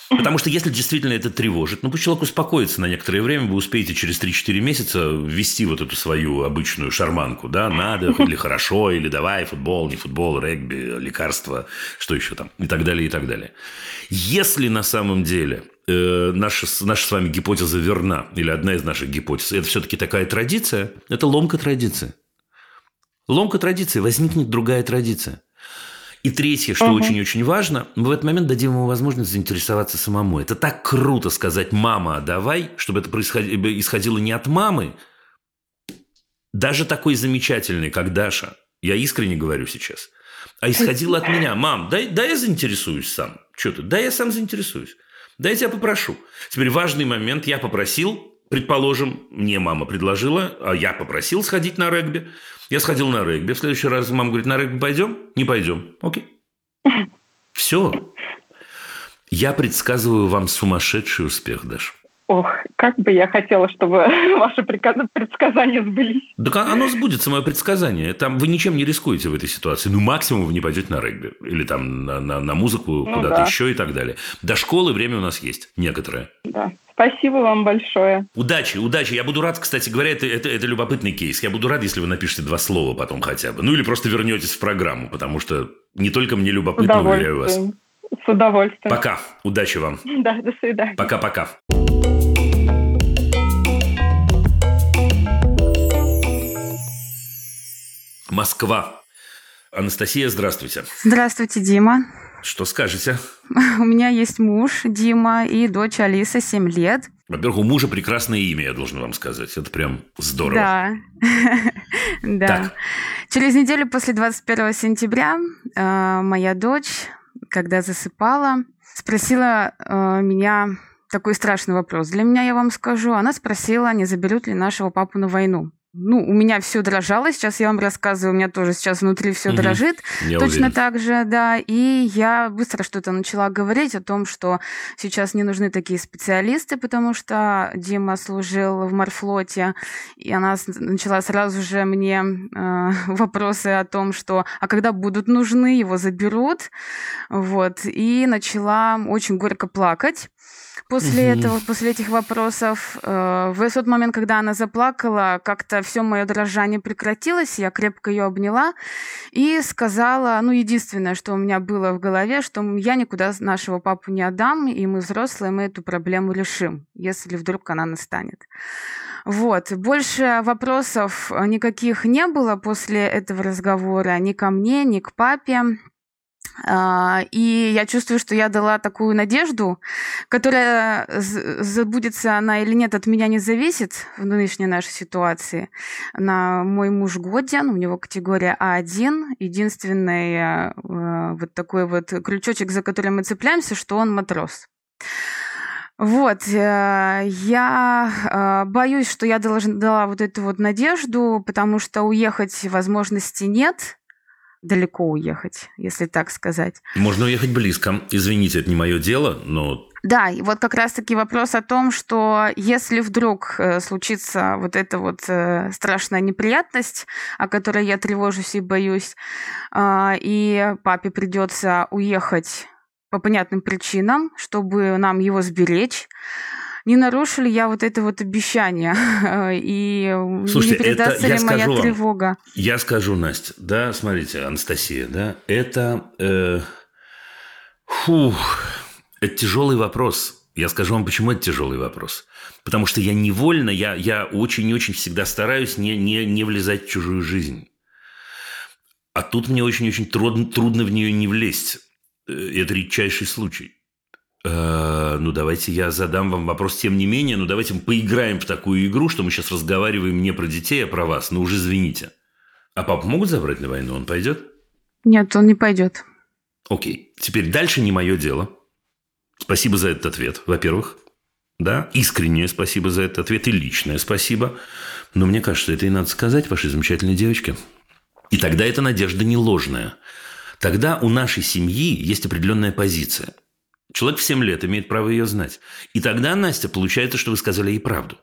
Потому что если действительно это тревожит, ну пусть человек успокоится на некоторое время, вы успеете через 3-4 месяца ввести вот эту свою обычную шарманку, да, надо, или хорошо, или давай, футбол, не футбол, регби, лекарства, что еще там, и так далее, и так далее. Если на самом деле э, наша, наша с вами гипотеза верна, или одна из наших гипотез, это все-таки такая традиция, это ломка традиции. Ломка традиции, возникнет другая традиция. И третье, что очень-очень угу. важно, мы в этот момент дадим ему возможность заинтересоваться самому. Это так круто сказать «мама, давай», чтобы это исходило не от мамы, даже такой замечательный, как Даша, я искренне говорю сейчас, а исходило от меня. «Мам, дай, дай я заинтересуюсь сам». Что ты? Да я сам заинтересуюсь. Да я тебя попрошу. Теперь важный момент. Я попросил, предположим, мне мама предложила, а я попросил сходить на регби. Я сходил на регби. В следующий раз мама говорит, на регби пойдем? Не пойдем. Окей. *laughs* Все. Я предсказываю вам сумасшедший успех, Даша. Ох, как бы я хотела, чтобы *laughs* ваши предсказания сбылись. Да оно сбудется, мое предсказание. Там вы ничем не рискуете в этой ситуации. Ну, максимум вы не пойдете на регби. Или там на, на, на музыку ну, куда-то да. еще и так далее. До школы время у нас есть некоторое. Да. Спасибо вам большое. Удачи, удачи. Я буду рад, кстати говоря, это, это, это любопытный кейс. Я буду рад, если вы напишете два слова потом хотя бы. Ну, или просто вернетесь в программу, потому что не только мне любопытно, уверяю вас. С удовольствием. Пока. Удачи вам. *laughs* Да, до свидания. Пока-пока. Москва. Анастасия, здравствуйте. Здравствуйте, Дима. Что скажете? *laughs* У меня есть муж Дима и дочь Алиса, 7 лет. Во-первых, у мужа прекрасное имя, я должен вам сказать. Это прям здорово. Да. *laughs* да. Через неделю после 21 сентября э, моя дочь, когда засыпала, спросила э, меня такой страшный вопрос. Для меня, я вам скажу, она спросила, не заберут ли нашего папу на войну ну, у меня все дрожало, сейчас я вам рассказываю, у меня тоже сейчас внутри все угу. дрожит. Я Точно уверен. так же, да. И я быстро что-то начала говорить о том, что сейчас не нужны такие специалисты, потому что Дима служил в морфлоте, и она начала сразу же мне э, *laughs* вопросы о том, что а когда будут нужны, его заберут. Вот. И начала очень горько плакать. После угу. этого, после этих вопросов, э, в тот момент, когда она заплакала, как-то все мое дрожание прекратилось, я крепко ее обняла и сказала, ну, единственное, что у меня было в голове, что я никуда нашего папу не отдам, и мы взрослые, мы эту проблему решим, если вдруг она настанет. Вот. Больше вопросов никаких не было после этого разговора ни ко мне, ни к папе. А, и я чувствую, что я дала такую надежду, которая забудется она или нет, от меня не зависит в нынешней нашей ситуации. На мой муж Годин, у него категория А1, единственный э, вот такой вот крючочек, за который мы цепляемся, что он матрос. Вот, э, я э, боюсь, что я должна дала вот эту вот надежду, потому что уехать возможности нет, далеко уехать, если так сказать. Можно уехать близко. Извините, это не мое дело, но... Да, и вот как раз-таки вопрос о том, что если вдруг э, случится вот эта вот э, страшная неприятность, о которой я тревожусь и боюсь, э, и папе придется уехать по понятным причинам, чтобы нам его сберечь, не нарушу ли я вот это вот обещание? *laughs* И Слушайте, не передастся это, ли моя вам, тревога? Я скажу, Настя, да, смотрите, Анастасия, да, это... Э, фух, это тяжелый вопрос. Я скажу вам, почему это тяжелый вопрос. Потому что я невольно, я, я очень-очень всегда стараюсь не, не, не влезать в чужую жизнь. А тут мне очень-очень трудно, трудно в нее не влезть. Э, это редчайший случай. Ну, давайте я задам вам вопрос тем не менее. Ну, давайте мы поиграем в такую игру, что мы сейчас разговариваем не про детей, а про вас. Ну, уже извините. А папу могут забрать на войну? Он пойдет? Нет, он не пойдет. Окей. Теперь дальше не мое дело. Спасибо за этот ответ, во-первых. Да, искреннее спасибо за этот ответ и личное спасибо. Но мне кажется, это и надо сказать вашей замечательной девочке. И тогда эта надежда не ложная. Тогда у нашей семьи есть определенная позиция – Человек в 7 лет имеет право ее знать. И тогда, Настя, получается, что вы сказали ей правду.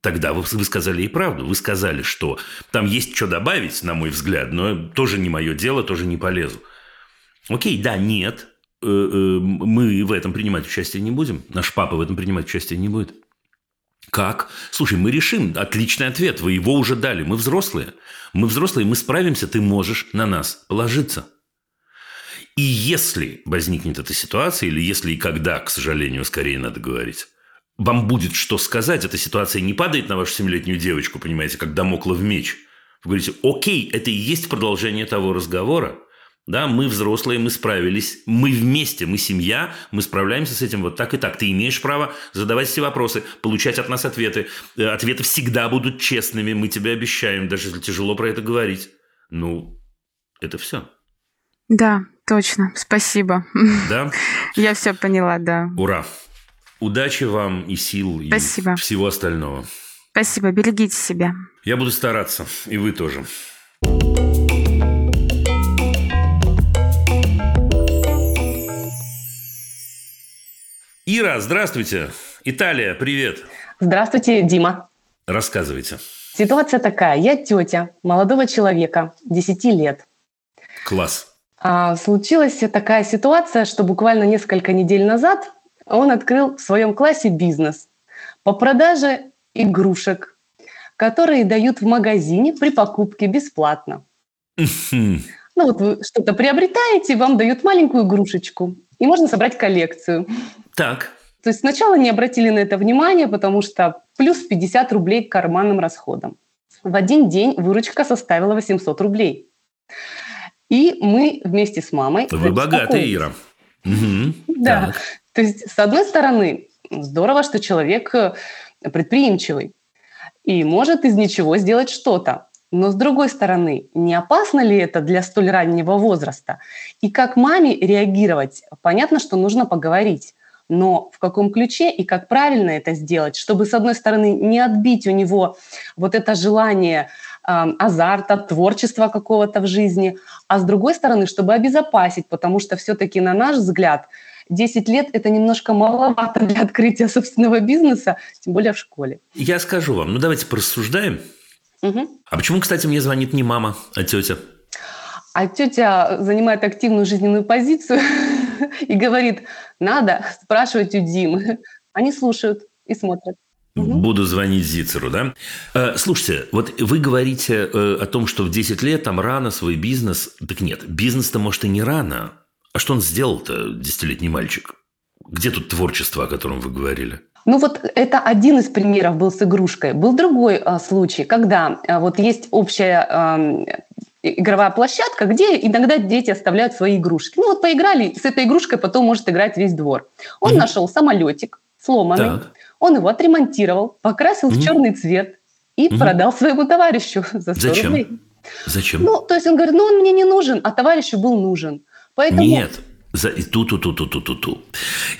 Тогда вы, вы сказали ей правду. Вы сказали, что там есть что добавить, на мой взгляд, но тоже не мое дело, тоже не полезу. Окей, да, нет, э, э, мы в этом принимать участие не будем. Наш папа в этом принимать участие не будет. Как? Слушай, мы решим. Отличный ответ. Вы его уже дали. Мы взрослые. Мы взрослые, мы справимся. Ты можешь на нас положиться. И если возникнет эта ситуация, или если и когда, к сожалению, скорее надо говорить, вам будет что сказать, эта ситуация не падает на вашу семилетнюю девочку, понимаете, как домоклов меч. Вы говорите, окей, это и есть продолжение того разговора. Да, мы взрослые, мы справились, мы вместе, мы семья, мы справляемся с этим вот так и так. Ты имеешь право задавать все вопросы, получать от нас ответы. Э, ответы всегда будут честными, мы тебе обещаем, даже если тяжело про это говорить. Ну, это все. Да, точно. Спасибо. Да? *laughs* Я все поняла, да. Ура. Удачи вам и сил, Спасибо. и всего остального. Спасибо. Берегите себя. Я буду стараться. И вы тоже. Ира, здравствуйте. Италия, привет. Здравствуйте, Дима. Рассказывайте. Ситуация такая. Я тетя молодого человека, 10 лет. Класс. А, случилась такая ситуация, что буквально несколько недель назад он открыл в своем классе бизнес по продаже игрушек, которые дают в магазине при покупке бесплатно. ну вот вы что-то приобретаете, вам дают маленькую игрушечку, и можно собрать коллекцию. Так. То есть сначала не обратили на это внимание, потому что плюс 50 рублей к карманным расходам. В один день выручка составила 800 рублей. И мы вместе с мамой... Вы богатая, Ира. Угу. Да. Так. То есть, с одной стороны, здорово, что человек э, предприимчивый и может из ничего сделать что-то. Но с другой стороны, не опасно ли это для столь раннего возраста? И как маме реагировать? Понятно, что нужно поговорить. Но в каком ключе и как правильно это сделать, чтобы, с одной стороны, не отбить у него вот это желание азарта, творчества какого-то в жизни, а с другой стороны, чтобы обезопасить, потому что все-таки, на наш взгляд, 10 лет – это немножко маловато для открытия собственного бизнеса, тем более в школе. Я скажу вам, ну давайте порассуждаем. Угу. А почему, кстати, мне звонит не мама, а тетя? А тетя занимает активную жизненную позицию *laughs* и говорит, надо спрашивать у Димы. Они слушают и смотрят. Буду звонить Зицеру, да? Э, слушайте, вот вы говорите э, о том, что в 10 лет там рано свой бизнес. Так нет, бизнес-то, может, и не рано. А что он сделал-то, десятилетний мальчик? Где тут творчество, о котором вы говорили? Ну вот это один из примеров был с игрушкой. Был другой а, случай, когда а, вот есть общая а, игровая площадка, где иногда дети оставляют свои игрушки. Ну вот поиграли, с этой игрушкой потом может играть весь двор. Он mm нашел самолетик сломанный, так. Он его отремонтировал, покрасил mm в черный цвет и mm продал своему товарищу за 100 Зачем? рублей. Зачем? Ну, то есть он говорит, ну он мне не нужен, а товарищу был нужен. Поэтому... Нет, за... ту ту ту ту ту ту ту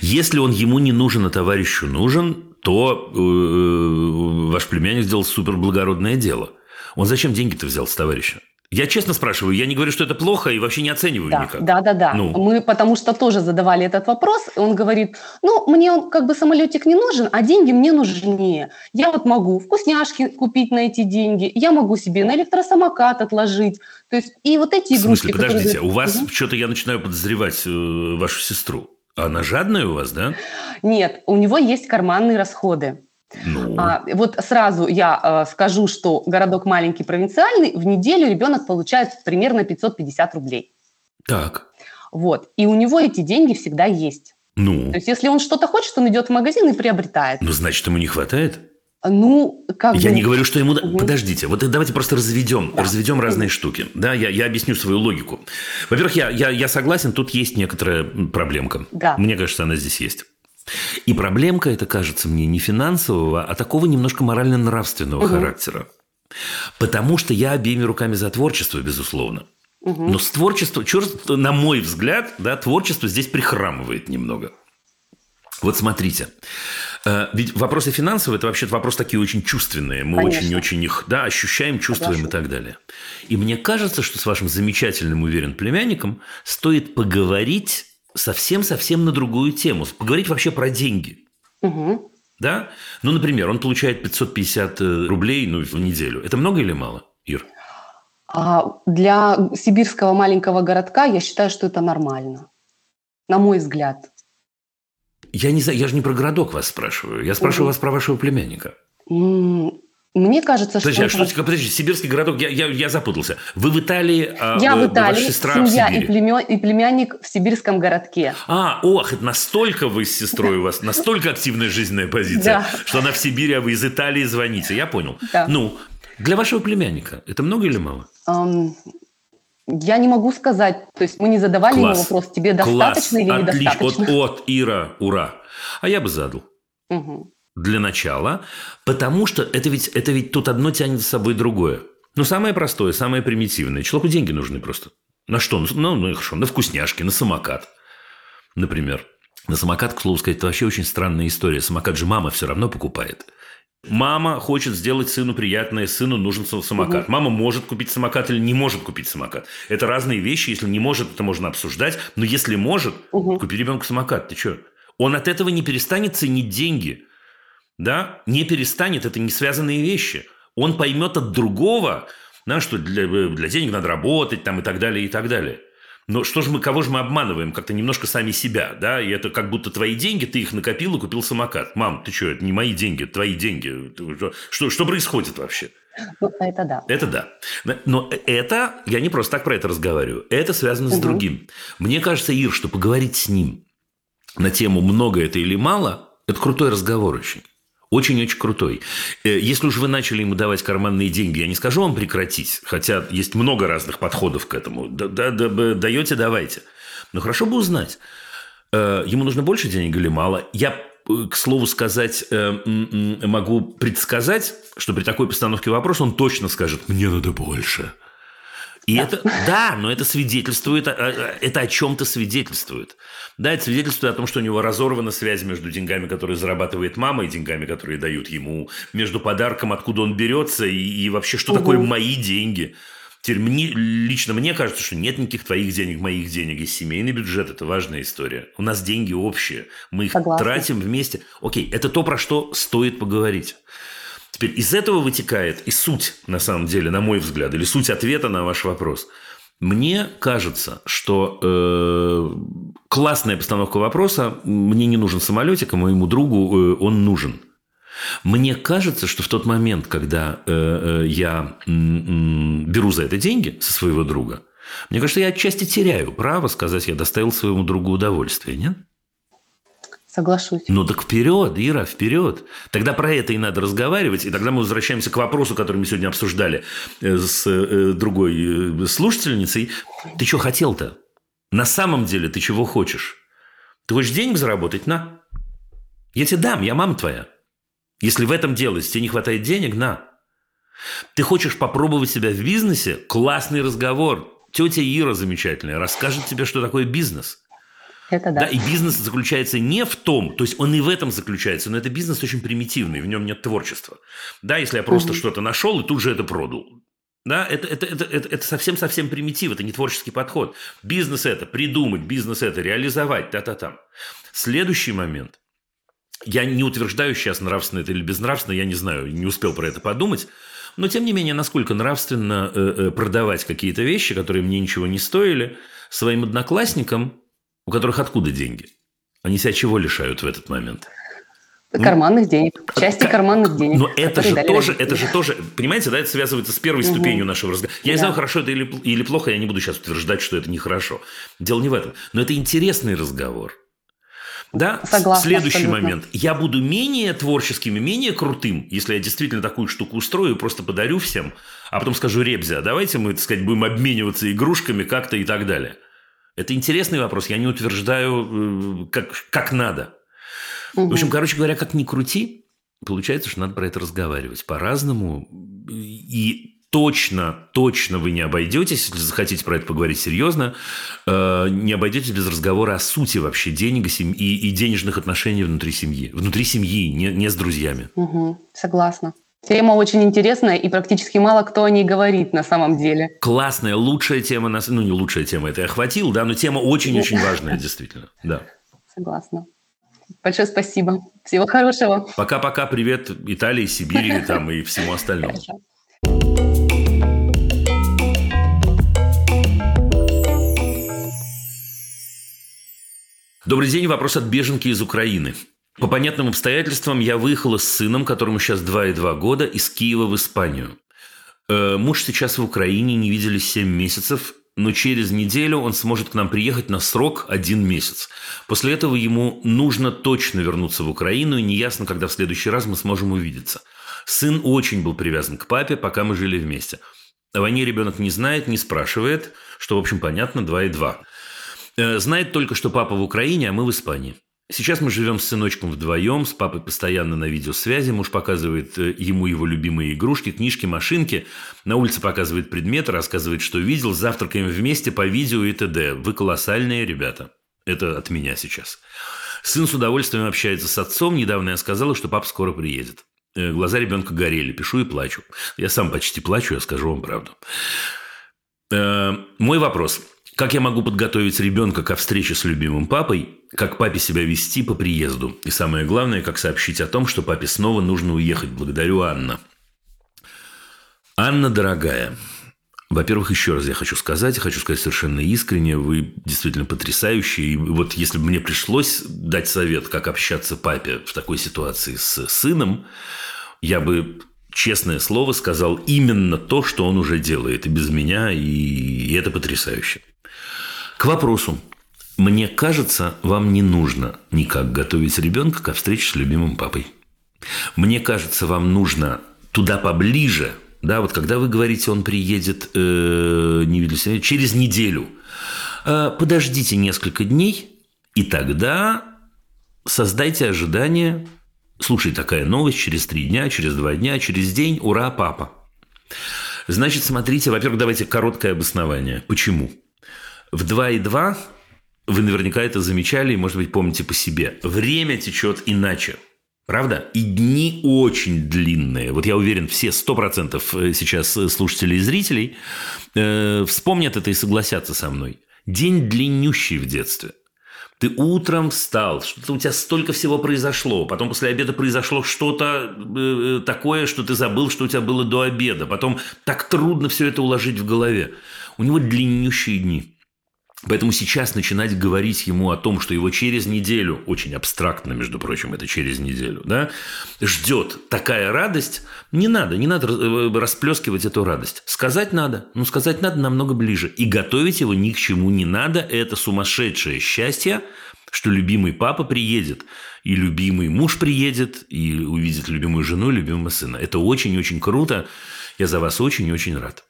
Если он ему не нужен, а товарищу нужен, то э, ваш племянник сделал суперблагородное дело. Он зачем деньги-то взял с товарища? Я честно спрашиваю, я не говорю, что это плохо и вообще не оцениваю да, никак. Да, да, да. Ну. Мы потому что тоже задавали этот вопрос. И он говорит, ну, мне он как бы самолетик не нужен, а деньги мне нужнее. Я вот могу вкусняшки купить на эти деньги, я могу себе на электросамокат отложить. То есть и вот эти игрушки... В смысле, подождите, которые... у вас угу. что-то я начинаю подозревать э, вашу сестру. Она жадная у вас, да? Нет, у него есть карманные расходы. Ну. А, вот сразу я э, скажу, что городок маленький провинциальный, в неделю ребенок получает примерно 550 рублей. Так. Вот. И у него эти деньги всегда есть. Ну. То есть, если он что-то хочет, он идет в магазин и приобретает. Ну, значит, ему не хватает? Ну, как Я бы... не говорю, что ему... Угу. Подождите, вот давайте просто разведем, да. разведем разные штуки. Да, я, я объясню свою логику. Во-первых, я, я, я согласен, тут есть некоторая проблемка. Да. Мне кажется, она здесь есть. И проблемка это, кажется мне, не финансового, а такого немножко морально-нравственного угу. характера. Потому что я обеими руками за творчество, безусловно. Угу. Но с творчеством, черт, на мой взгляд, да, творчество здесь прихрамывает немного. Вот смотрите, э, ведь вопросы финансовые – это вообще вопрос такие очень чувственные. Мы очень-очень их да, ощущаем, чувствуем Конечно. и так далее. И мне кажется, что с вашим замечательным, уверен, племянником стоит поговорить совсем-совсем на другую тему. Поговорить вообще про деньги. Угу. Да? Ну, например, он получает 550 э, рублей ну, в неделю. Это много или мало, Ир? А для сибирского маленького городка я считаю, что это нормально. На мой взгляд. Я не знаю, я же не про городок вас спрашиваю. Я спрашиваю угу. вас про вашего племянника. Мне кажется, что... Подожди, а что, подожди, сибирский городок, я, я, я запутался. Вы в Италии, а Я в Италии, ваша сестра семья в Сибири. и, племен, и племянник в сибирском городке. А, ох, это настолько вы с сестрой у вас, настолько активная жизненная позиция, что она в Сибири, а вы из Италии звоните. Я понял. Ну, для вашего племянника это много или мало? Я не могу сказать. То есть мы не задавали ему вопрос, тебе достаточно или недостаточно. От, от, Ира, ура. А я бы задал. Угу для начала, потому что это ведь, это ведь тут одно тянет с собой другое. Ну, самое простое, самое примитивное. Человеку деньги нужны просто. На что? Ну, ну хорошо, на вкусняшки, на самокат, например. На самокат, к слову сказать, это вообще очень странная история. Самокат же мама все равно покупает. Мама хочет сделать сыну приятное, сыну нужен самокат. Угу. Мама может купить самокат или не может купить самокат. Это разные вещи. Если не может, это можно обсуждать. Но если может, угу. купи ребенку самокат. Ты что? Он от этого не перестанет ценить деньги да, не перестанет, это не связанные вещи. Он поймет от другого, да, что для, для денег надо работать там, и так далее, и так далее. Но что же мы, кого же мы обманываем? Как-то немножко сами себя, да? И это как будто твои деньги, ты их накопил и купил самокат. Мам, ты что, это не мои деньги, это твои деньги. Что, что происходит вообще? Это да. Это да. Но это, я не просто так про это разговариваю, это связано угу. с другим. Мне кажется, Ир, что поговорить с ним на тему «много это или мало» – это крутой разговор очень. Очень-очень крутой. Э, если уж вы начали ему давать карманные деньги, я не скажу вам прекратить, хотя есть много разных подходов к этому. Да, да, да, даете, давайте. Но хорошо бы узнать, э, ему нужно больше денег или мало. Я, э, к слову сказать, могу предсказать, что при такой постановке вопроса он точно скажет «мне надо больше». И это, да, но это свидетельствует, это о чем-то свидетельствует. Да, это свидетельствует о том, что у него разорвана связь между деньгами, которые зарабатывает мама, и деньгами, которые дают ему, между подарком, откуда он берется, и, и вообще, что угу. такое мои деньги. Теперь мне, лично мне кажется, что нет никаких твоих денег, моих денег. И семейный бюджет – это важная история. У нас деньги общие. Мы их Согласна. тратим вместе. Окей, это то, про что стоит поговорить. Теперь из этого вытекает и суть, на самом деле, на мой взгляд, или суть ответа на ваш вопрос. Мне кажется, что э, классная постановка вопроса «мне не нужен самолетик, а моему другу э, он нужен». Мне кажется, что в тот момент, когда э, э, я э, беру за это деньги со своего друга, мне кажется, я отчасти теряю право сказать, я доставил своему другу удовольствие, нет? Соглашусь. Ну так вперед, Ира, вперед. Тогда про это и надо разговаривать. И тогда мы возвращаемся к вопросу, который мы сегодня обсуждали э, с э, другой э, слушательницей. Ты что хотел-то? На самом деле ты чего хочешь? Ты хочешь денег заработать? На. Я тебе дам, я мама твоя. Если в этом дело, если тебе не хватает денег, на. Ты хочешь попробовать себя в бизнесе? Классный разговор. Тетя Ира замечательная расскажет тебе, что такое бизнес – это да. да. И бизнес заключается не в том, то есть он и в этом заключается, но это бизнес очень примитивный, в нем нет творчества. Да, если я просто угу. что-то нашел и тут же это продал. Да, это, это, это, это, это совсем-совсем примитив, это не творческий подход. Бизнес это придумать, бизнес это реализовать, та-та-там. Следующий момент. Я не утверждаю сейчас, нравственно это или безнравственно, я не знаю, не успел про это подумать. Но, тем не менее, насколько нравственно э, э, продавать какие-то вещи, которые мне ничего не стоили, своим одноклассникам, у которых откуда деньги? Они себя чего лишают в этот момент? Карманных денег, части К- карманных денег. Но это же тоже, родители. это же тоже, понимаете, да, это связывается с первой угу. ступенью нашего разговора. Я да. не знаю, хорошо это или, или плохо, я не буду сейчас утверждать, что это нехорошо. Дело не в этом. Но это интересный разговор. Да, Согласна, следующий абсолютно. момент. Я буду менее творческим и менее крутым, если я действительно такую штуку устрою, просто подарю всем, а потом скажу, Ребзя, давайте мы, так сказать, будем обмениваться игрушками как-то и так далее. Это интересный вопрос. Я не утверждаю, э, как, как надо. Угу. В общем, короче говоря, как ни крути, получается, что надо про это разговаривать по-разному. И точно, точно вы не обойдетесь, если захотите про это поговорить серьезно, э, не обойдетесь без разговора о сути вообще денег и, и денежных отношений внутри семьи. Внутри семьи, не, не с друзьями. Угу, согласна. Тема очень интересная, и практически мало кто о ней говорит на самом деле. Классная, лучшая тема, ну не лучшая тема, это я охватил, да, но тема очень-очень важная, действительно, да. Согласна. Большое спасибо. Всего хорошего. Пока-пока, привет Италии, Сибири там и всему остальному. Хорошо. Добрый день. Вопрос от беженки из Украины. По понятным обстоятельствам я выехала с сыном, которому сейчас 2,2 года, из Киева в Испанию. Э, муж сейчас в Украине, не виделись 7 месяцев, но через неделю он сможет к нам приехать на срок один месяц. После этого ему нужно точно вернуться в Украину, и неясно, когда в следующий раз мы сможем увидеться. Сын очень был привязан к папе, пока мы жили вместе. О войне ребенок не знает, не спрашивает, что, в общем, понятно, 2 и 2. Э, знает только, что папа в Украине, а мы в Испании. Сейчас мы живем с сыночком вдвоем, с папой постоянно на видеосвязи. Муж показывает э, ему его любимые игрушки, книжки, машинки. На улице показывает предметы, рассказывает, что видел. Завтракаем вместе по видео и т.д. Вы колоссальные ребята. Это от меня сейчас. Сын с удовольствием общается с отцом. Недавно я сказала, что папа скоро приедет. Э, глаза ребенка горели. Пишу и плачу. Я сам почти плачу, я скажу вам правду. Э, мой вопрос – как я могу подготовить ребенка ко встрече с любимым папой, как папе себя вести по приезду? И самое главное, как сообщить о том, что папе снова нужно уехать. Благодарю, Анна. Анна, дорогая, во-первых, еще раз я хочу сказать, хочу сказать совершенно искренне, вы действительно потрясающие. И вот если бы мне пришлось дать совет, как общаться папе в такой ситуации с сыном, я бы честное слово, сказал именно то, что он уже делает и без меня, и это потрясающе. К вопросу. Мне кажется, вам не нужно никак готовить ребенка ко встрече с любимым папой. Мне кажется, вам нужно туда поближе, да, вот когда вы говорите, он приедет, э, не видели через неделю, э, подождите несколько дней, и тогда создайте ожидание, слушай, такая новость через три дня, через два дня, через день, ура, папа. Значит, смотрите, во-первых, давайте короткое обоснование. Почему? В 2,2 вы наверняка это замечали и, может быть, помните по себе. Время течет иначе. Правда? И дни очень длинные. Вот я уверен, все 100% э, сейчас слушателей и зрителей э, вспомнят это и согласятся со мной. День длиннющий в детстве. Ты утром встал, что-то у тебя столько всего произошло, потом после обеда произошло что-то э, такое, что ты забыл, что у тебя было до обеда, потом так трудно все это уложить в голове. У него длиннющие дни. Поэтому сейчас начинать говорить ему о том, что его через неделю, очень абстрактно, между прочим, это через неделю, да, ждет такая радость, не надо, не надо э, расплескивать эту радость. Сказать надо, но сказать надо намного ближе. И готовить его ни к чему не надо. Это сумасшедшее счастье, что любимый папа приедет, и любимый муж приедет, и увидит любимую жену, любимого сына. Это очень-очень круто. Я за вас очень-очень рад.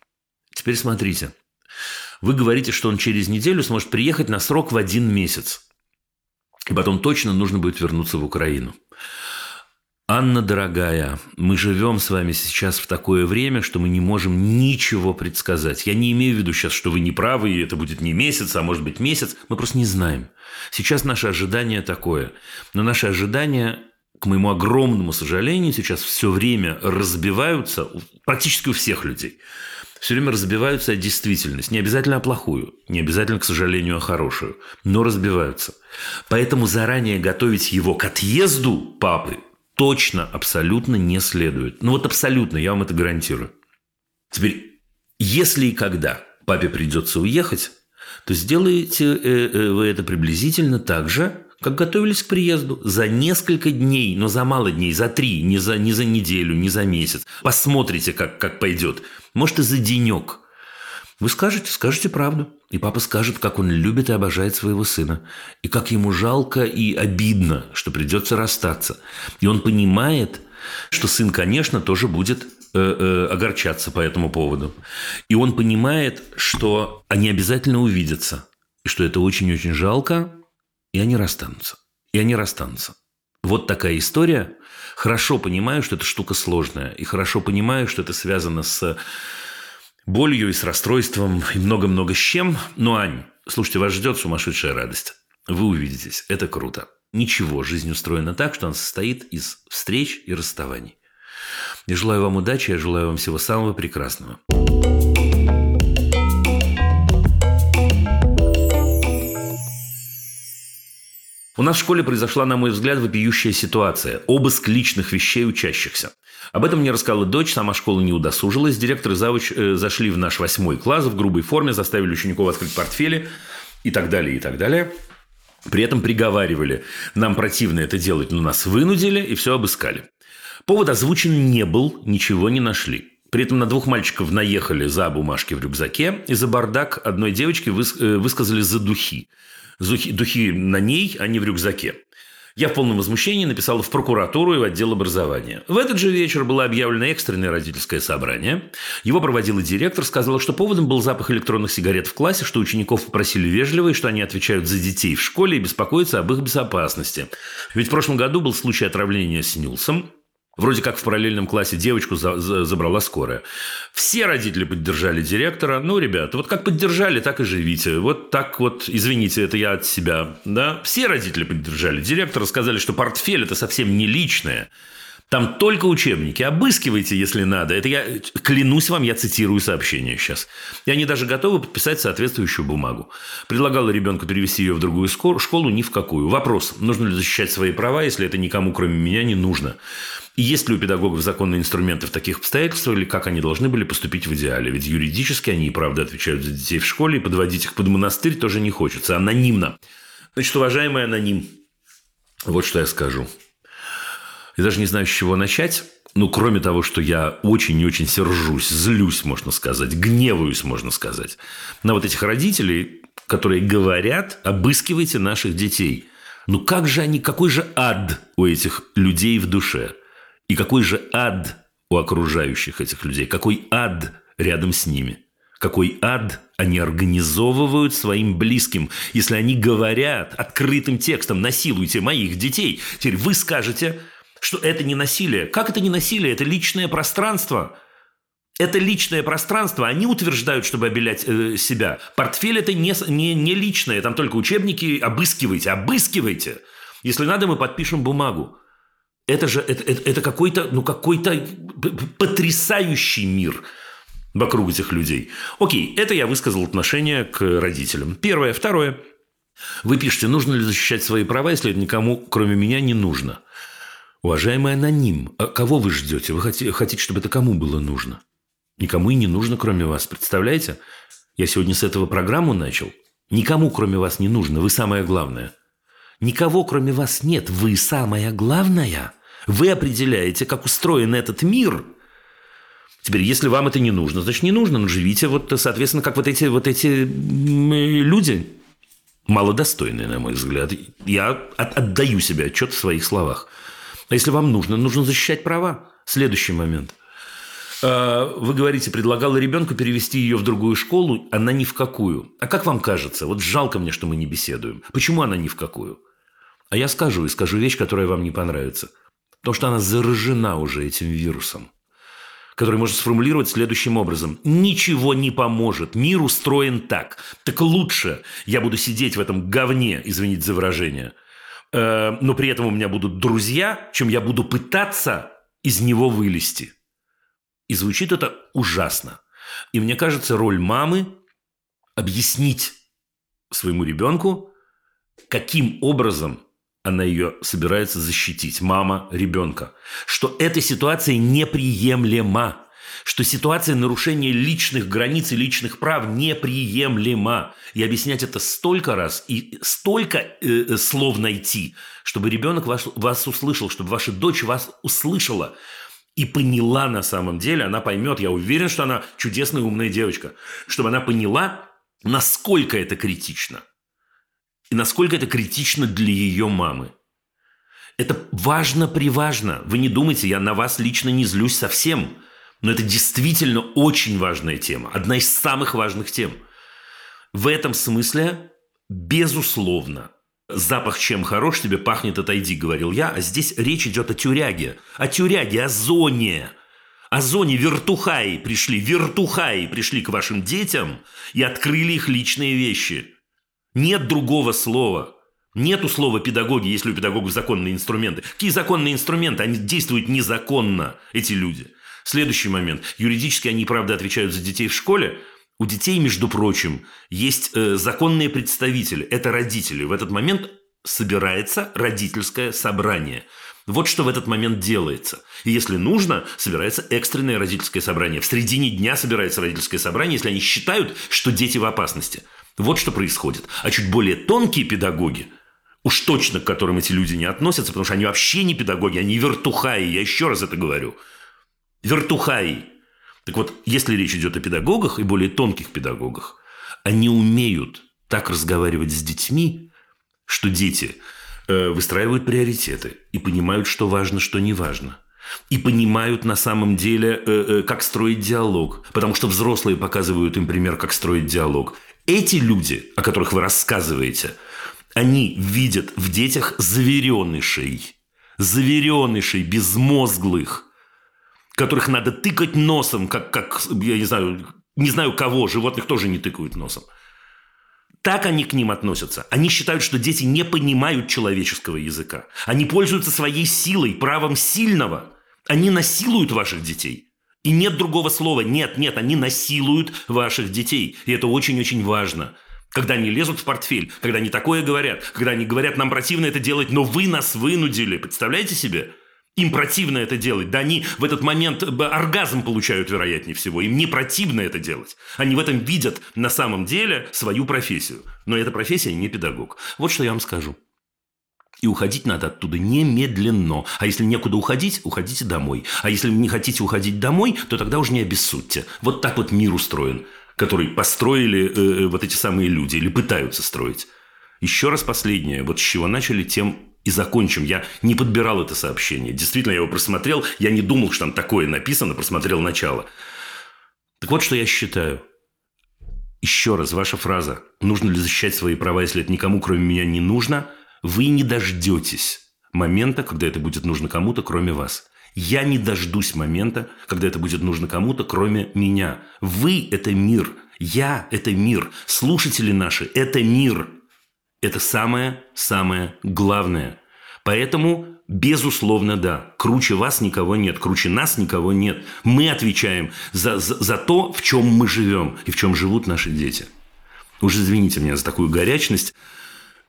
Теперь смотрите. Вы говорите, что он через неделю сможет приехать на срок в один месяц. И потом точно нужно будет вернуться в Украину. Анна, дорогая, мы живем с вами сейчас в такое время, что мы не можем ничего предсказать. Я не имею в виду сейчас, что вы не правы, и это будет не месяц, а может быть месяц. Мы просто не знаем. Сейчас наше ожидание такое. Но наши ожидания, к моему огромному сожалению, сейчас все время разбиваются практически у всех людей все время разбиваются о действительность. Не обязательно о плохую, не обязательно, к сожалению, о хорошую, но разбиваются. Поэтому заранее готовить его к отъезду папы точно, абсолютно не следует. Ну вот абсолютно, я вам это гарантирую. Теперь, если и когда папе придется уехать, то сделаете э, э, вы это приблизительно так же, как готовились к приезду. За несколько дней, но за мало дней, за три, не за, не за неделю, не за месяц. Посмотрите, как, как пойдет. Может, и за денек. Вы скажете, скажете правду. И папа скажет, как он любит и обожает своего сына. И как ему жалко и обидно, что придется расстаться. И он понимает, что сын, конечно, тоже будет э, э, огорчаться по этому поводу. И он понимает, что они обязательно увидятся. И что это очень-очень жалко, и они расстанутся. И они расстанутся. Вот такая история. Хорошо понимаю, что эта штука сложная. И хорошо понимаю, что это связано с болью и с расстройством и много-много с чем. Но, Ань, слушайте, вас ждет сумасшедшая радость. Вы увидитесь. Это круто. Ничего, жизнь устроена так, что она состоит из встреч и расставаний. Я желаю вам удачи, я желаю вам всего самого прекрасного. У нас в школе произошла, на мой взгляд, вопиющая ситуация – обыск личных вещей учащихся. Об этом мне рассказала дочь, сама школа не удосужилась. Директор и завуч э, зашли в наш восьмой класс в грубой форме, заставили учеников открыть портфели и так далее, и так далее. При этом приговаривали, нам противно это делать, но нас вынудили и все обыскали. Повод озвучен не был, ничего не нашли. При этом на двух мальчиков наехали за бумажки в рюкзаке и за бардак одной девочки э, высказали за духи духи, на ней, а не в рюкзаке. Я в полном возмущении написал в прокуратуру и в отдел образования. В этот же вечер было объявлено экстренное родительское собрание. Его проводил и директор, сказал, что поводом был запах электронных сигарет в классе, что учеников попросили вежливо, и что они отвечают за детей в школе и беспокоятся об их безопасности. Ведь в прошлом году был случай отравления снюсом. Вроде как в параллельном классе девочку за, за, забрала скорая. Все родители поддержали директора. Ну, ребята, вот как поддержали, так и живите. Вот так вот, извините, это я от себя. Да? Все родители поддержали директора, сказали, что портфель – это совсем не личное. Там только учебники. Обыскивайте, если надо. Это я, клянусь вам, я цитирую сообщение сейчас. И они даже готовы подписать соответствующую бумагу. Предлагала ребенку перевести ее в другую школу, ни в какую. Вопрос, нужно ли защищать свои права, если это никому, кроме меня, не нужно. И есть ли у педагогов законные инструменты в таких обстоятельствах, или как они должны были поступить в идеале? Ведь юридически они и правда отвечают за детей в школе, и подводить их под монастырь тоже не хочется. Анонимно. Значит, уважаемый аноним, вот что я скажу. Я даже не знаю, с чего начать. Ну, кроме того, что я очень и очень сержусь, злюсь, можно сказать, гневаюсь, можно сказать, на вот этих родителей, которые говорят, обыскивайте наших детей. Ну, как же они, какой же ад у этих людей в душе – И какой же ад у окружающих этих людей, какой ад рядом с ними – какой ад они организовывают своим близким, если они говорят открытым текстом «насилуйте моих детей». Теперь вы скажете, что это не насилие. Как это не насилие? Это личное пространство. Это личное пространство. Они утверждают, чтобы обелять э, себя. Портфель – это не, не, не личное. Там только учебники. Обыскивайте, обыскивайте. Если надо, мы подпишем бумагу. Это же это, это, это какой-то ну, какой-то потрясающий мир – вокруг этих людей. Окей, это я высказал отношение к родителям. Первое. Второе. Вы пишете, нужно ли защищать свои права, если это никому, кроме меня, не нужно. Уважаемый аноним, а кого вы ждете? Вы хотите, чтобы это кому было нужно? Никому и не нужно, кроме вас. Представляете? Я сегодня с этого программу начал. Никому, кроме вас, не нужно. Вы самое главное. Никого, кроме вас, нет. Вы самое главное. Вы определяете, как устроен этот мир – Теперь, если вам это не нужно, значит, не нужно, но живите вот, соответственно, как вот эти, вот эти люди, малодостойные, на мой взгляд. Я отдаю себе отчет в своих словах. Если вам нужно, нужно защищать права. Следующий момент. А, вы говорите, предлагала ребенку перевести ее в другую школу, она ни в какую. А как вам кажется? Вот жалко мне, что мы не беседуем. Почему она ни в какую? А я скажу, и скажу вещь, которая вам не понравится. Потому что она заражена уже этим вирусом который можно сформулировать следующим образом. Ничего не поможет. Мир устроен так. Так лучше я буду сидеть в этом говне, извините за выражение, э, но при этом у меня будут друзья, чем я буду пытаться из него вылезти. И звучит это ужасно. И мне кажется, роль мамы объяснить своему ребенку, каким образом она ее собирается защитить, мама ребенка, что эта ситуация неприемлема, что ситуация нарушения личных границ и личных прав неприемлема. И объяснять это столько раз и столько э, э, слов найти, чтобы ребенок вас, вас услышал, чтобы ваша дочь вас услышала и поняла на самом деле, она поймет, я уверен, что она чудесная умная девочка, чтобы она поняла, насколько это критично – и насколько это критично для ее мамы. Это важно-приважно. Вы не думайте, я на вас лично не злюсь совсем. Но это действительно очень важная тема. Одна из самых важных тем. В этом смысле, безусловно, запах чем хорош, тебе пахнет, отойди, говорил я. А здесь речь идет о тюряге. О тюряге, о зоне. О зоне вертухаи пришли. Вертухаи пришли к вашим детям и открыли их личные вещи – нет другого слова. Нету слова педагоги, если у педагогов законные инструменты. Какие законные инструменты? Они действуют незаконно, эти люди. Следующий момент. Юридически они, правда, отвечают за детей в школе. У детей, между прочим, есть э, законные представители. Это родители. В этот момент собирается родительское собрание. Вот что в этот момент делается. И если нужно, собирается экстренное родительское собрание. В середине дня собирается родительское собрание, если они считают, что дети в опасности. Вот что происходит. А чуть более тонкие педагоги, уж точно к которым эти люди не относятся, потому что они вообще не педагоги, они вертухаи, я еще раз это говорю. Вертухаи. Так вот, если речь идет о педагогах и более тонких педагогах, они умеют так разговаривать с детьми, что дети э, выстраивают приоритеты и понимают, что важно, что не важно. И понимают на самом деле, э, э, как строить диалог. Потому что взрослые показывают им пример, как строить диалог. Эти люди, о которых вы рассказываете, они видят в детях заверенышей, заверенышей, безмозглых, которых надо тыкать носом, как, как я не знаю, не знаю кого, животных тоже не тыкают носом. Так они к ним относятся. Они считают, что дети не понимают человеческого языка. Они пользуются своей силой, правом сильного. Они насилуют ваших детей. И нет другого слова. Нет, нет, они насилуют ваших детей. И это очень-очень важно. Когда они лезут в портфель, когда они такое говорят, когда они говорят, нам противно это делать, но вы нас вынудили. Представляете себе? Им противно это делать. Да они в этот момент оргазм получают, вероятнее всего. Им не противно это делать. Они в этом видят на самом деле свою профессию. Но эта профессия не педагог. Вот что я вам скажу. И уходить надо оттуда немедленно. А если некуда уходить, уходите домой. А если не хотите уходить домой, то тогда уже не обессудьте. Вот так вот мир устроен, который построили э, э, вот эти самые люди или пытаются строить. Еще раз последнее. Вот с чего начали, тем и закончим. Я не подбирал это сообщение. Действительно, я его просмотрел. Я не думал, что там такое написано, просмотрел начало. Так вот, что я считаю. Еще раз, ваша фраза «Нужно ли защищать свои права, если это никому, кроме меня, не нужно?» Вы не дождетесь момента, когда это будет нужно кому-то, кроме вас. Я не дождусь момента, когда это будет нужно кому-то, кроме меня. Вы – это мир. Я – это мир. Слушатели наши – это мир. Это самое-самое главное. Поэтому, безусловно, да, круче вас никого нет, круче нас никого нет. Мы отвечаем за, за, за то, в чем мы живем и в чем живут наши дети. Уж извините меня за такую горячность.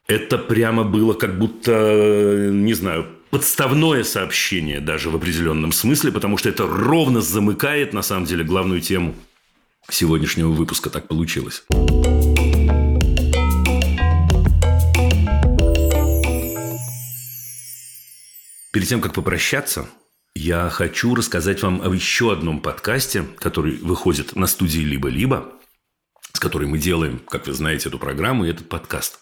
Это прямо было как будто, не знаю, подставное сообщение даже в определенном смысле, потому что это ровно замыкает, на самом деле, главную тему сегодняшнего выпуска. Так получилось. Перед тем, как попрощаться, я хочу рассказать вам об еще одном подкасте, который выходит на студии «Либо-либо», с которой мы делаем, как вы знаете, эту программу и этот подкаст.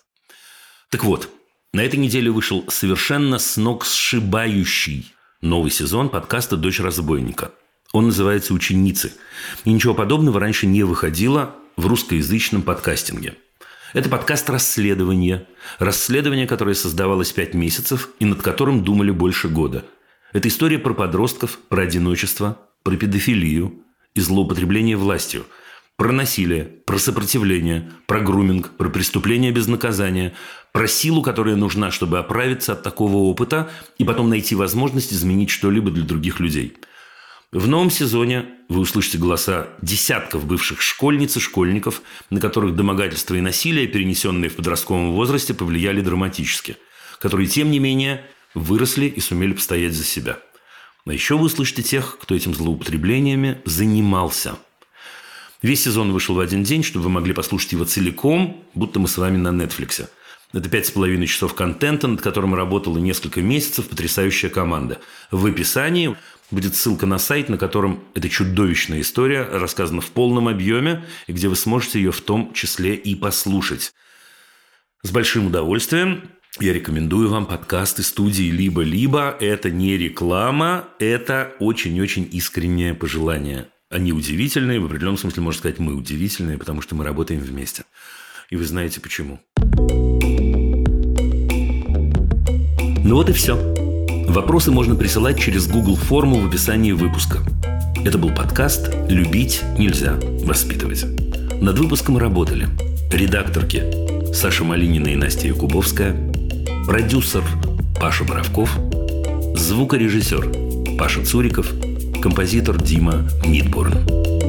Так вот, на этой неделе вышел совершенно с ног сшибающий новый сезон подкаста «Дочь разбойника». Он называется «Ученицы». И ничего подобного раньше не выходило в русскоязычном подкастинге – это подкаст расследования. Расследование, которое создавалось пять месяцев и над которым думали больше года. Это история про подростков, про одиночество, про педофилию и злоупотребление властью, про насилие, про сопротивление, про груминг, про преступление без наказания, про силу, которая нужна, чтобы оправиться от такого опыта и потом найти возможность изменить что-либо для других людей – в новом сезоне вы услышите голоса десятков бывших школьниц и школьников, на которых домогательство и насилие, перенесенные в подростковом возрасте, повлияли драматически, которые, тем не менее, выросли и сумели постоять за себя. А еще вы услышите тех, кто этим злоупотреблениями занимался. Весь сезон вышел в один день, чтобы вы могли послушать его целиком, будто мы с вами на Нетфликсе. Это пять с половиной часов контента, над которым работала несколько месяцев потрясающая команда. В описании будет ссылка на сайт, на котором эта чудовищная история рассказана в полном объеме, и где вы сможете ее в том числе и послушать. С большим удовольствием я рекомендую вам подкасты студии «Либо-либо». Это не реклама, это очень-очень искреннее пожелание. Они удивительные, в определенном смысле можно сказать, мы удивительные, потому что мы работаем вместе. И вы знаете почему. Ну вот и все. Вопросы можно присылать через Google форму в описании выпуска. Это был подкаст «Любить нельзя воспитывать». Над выпуском работали редакторки Саша Малинина и Настя Якубовская, продюсер Паша Боровков, звукорежиссер Паша Цуриков, композитор Дима Нидборн.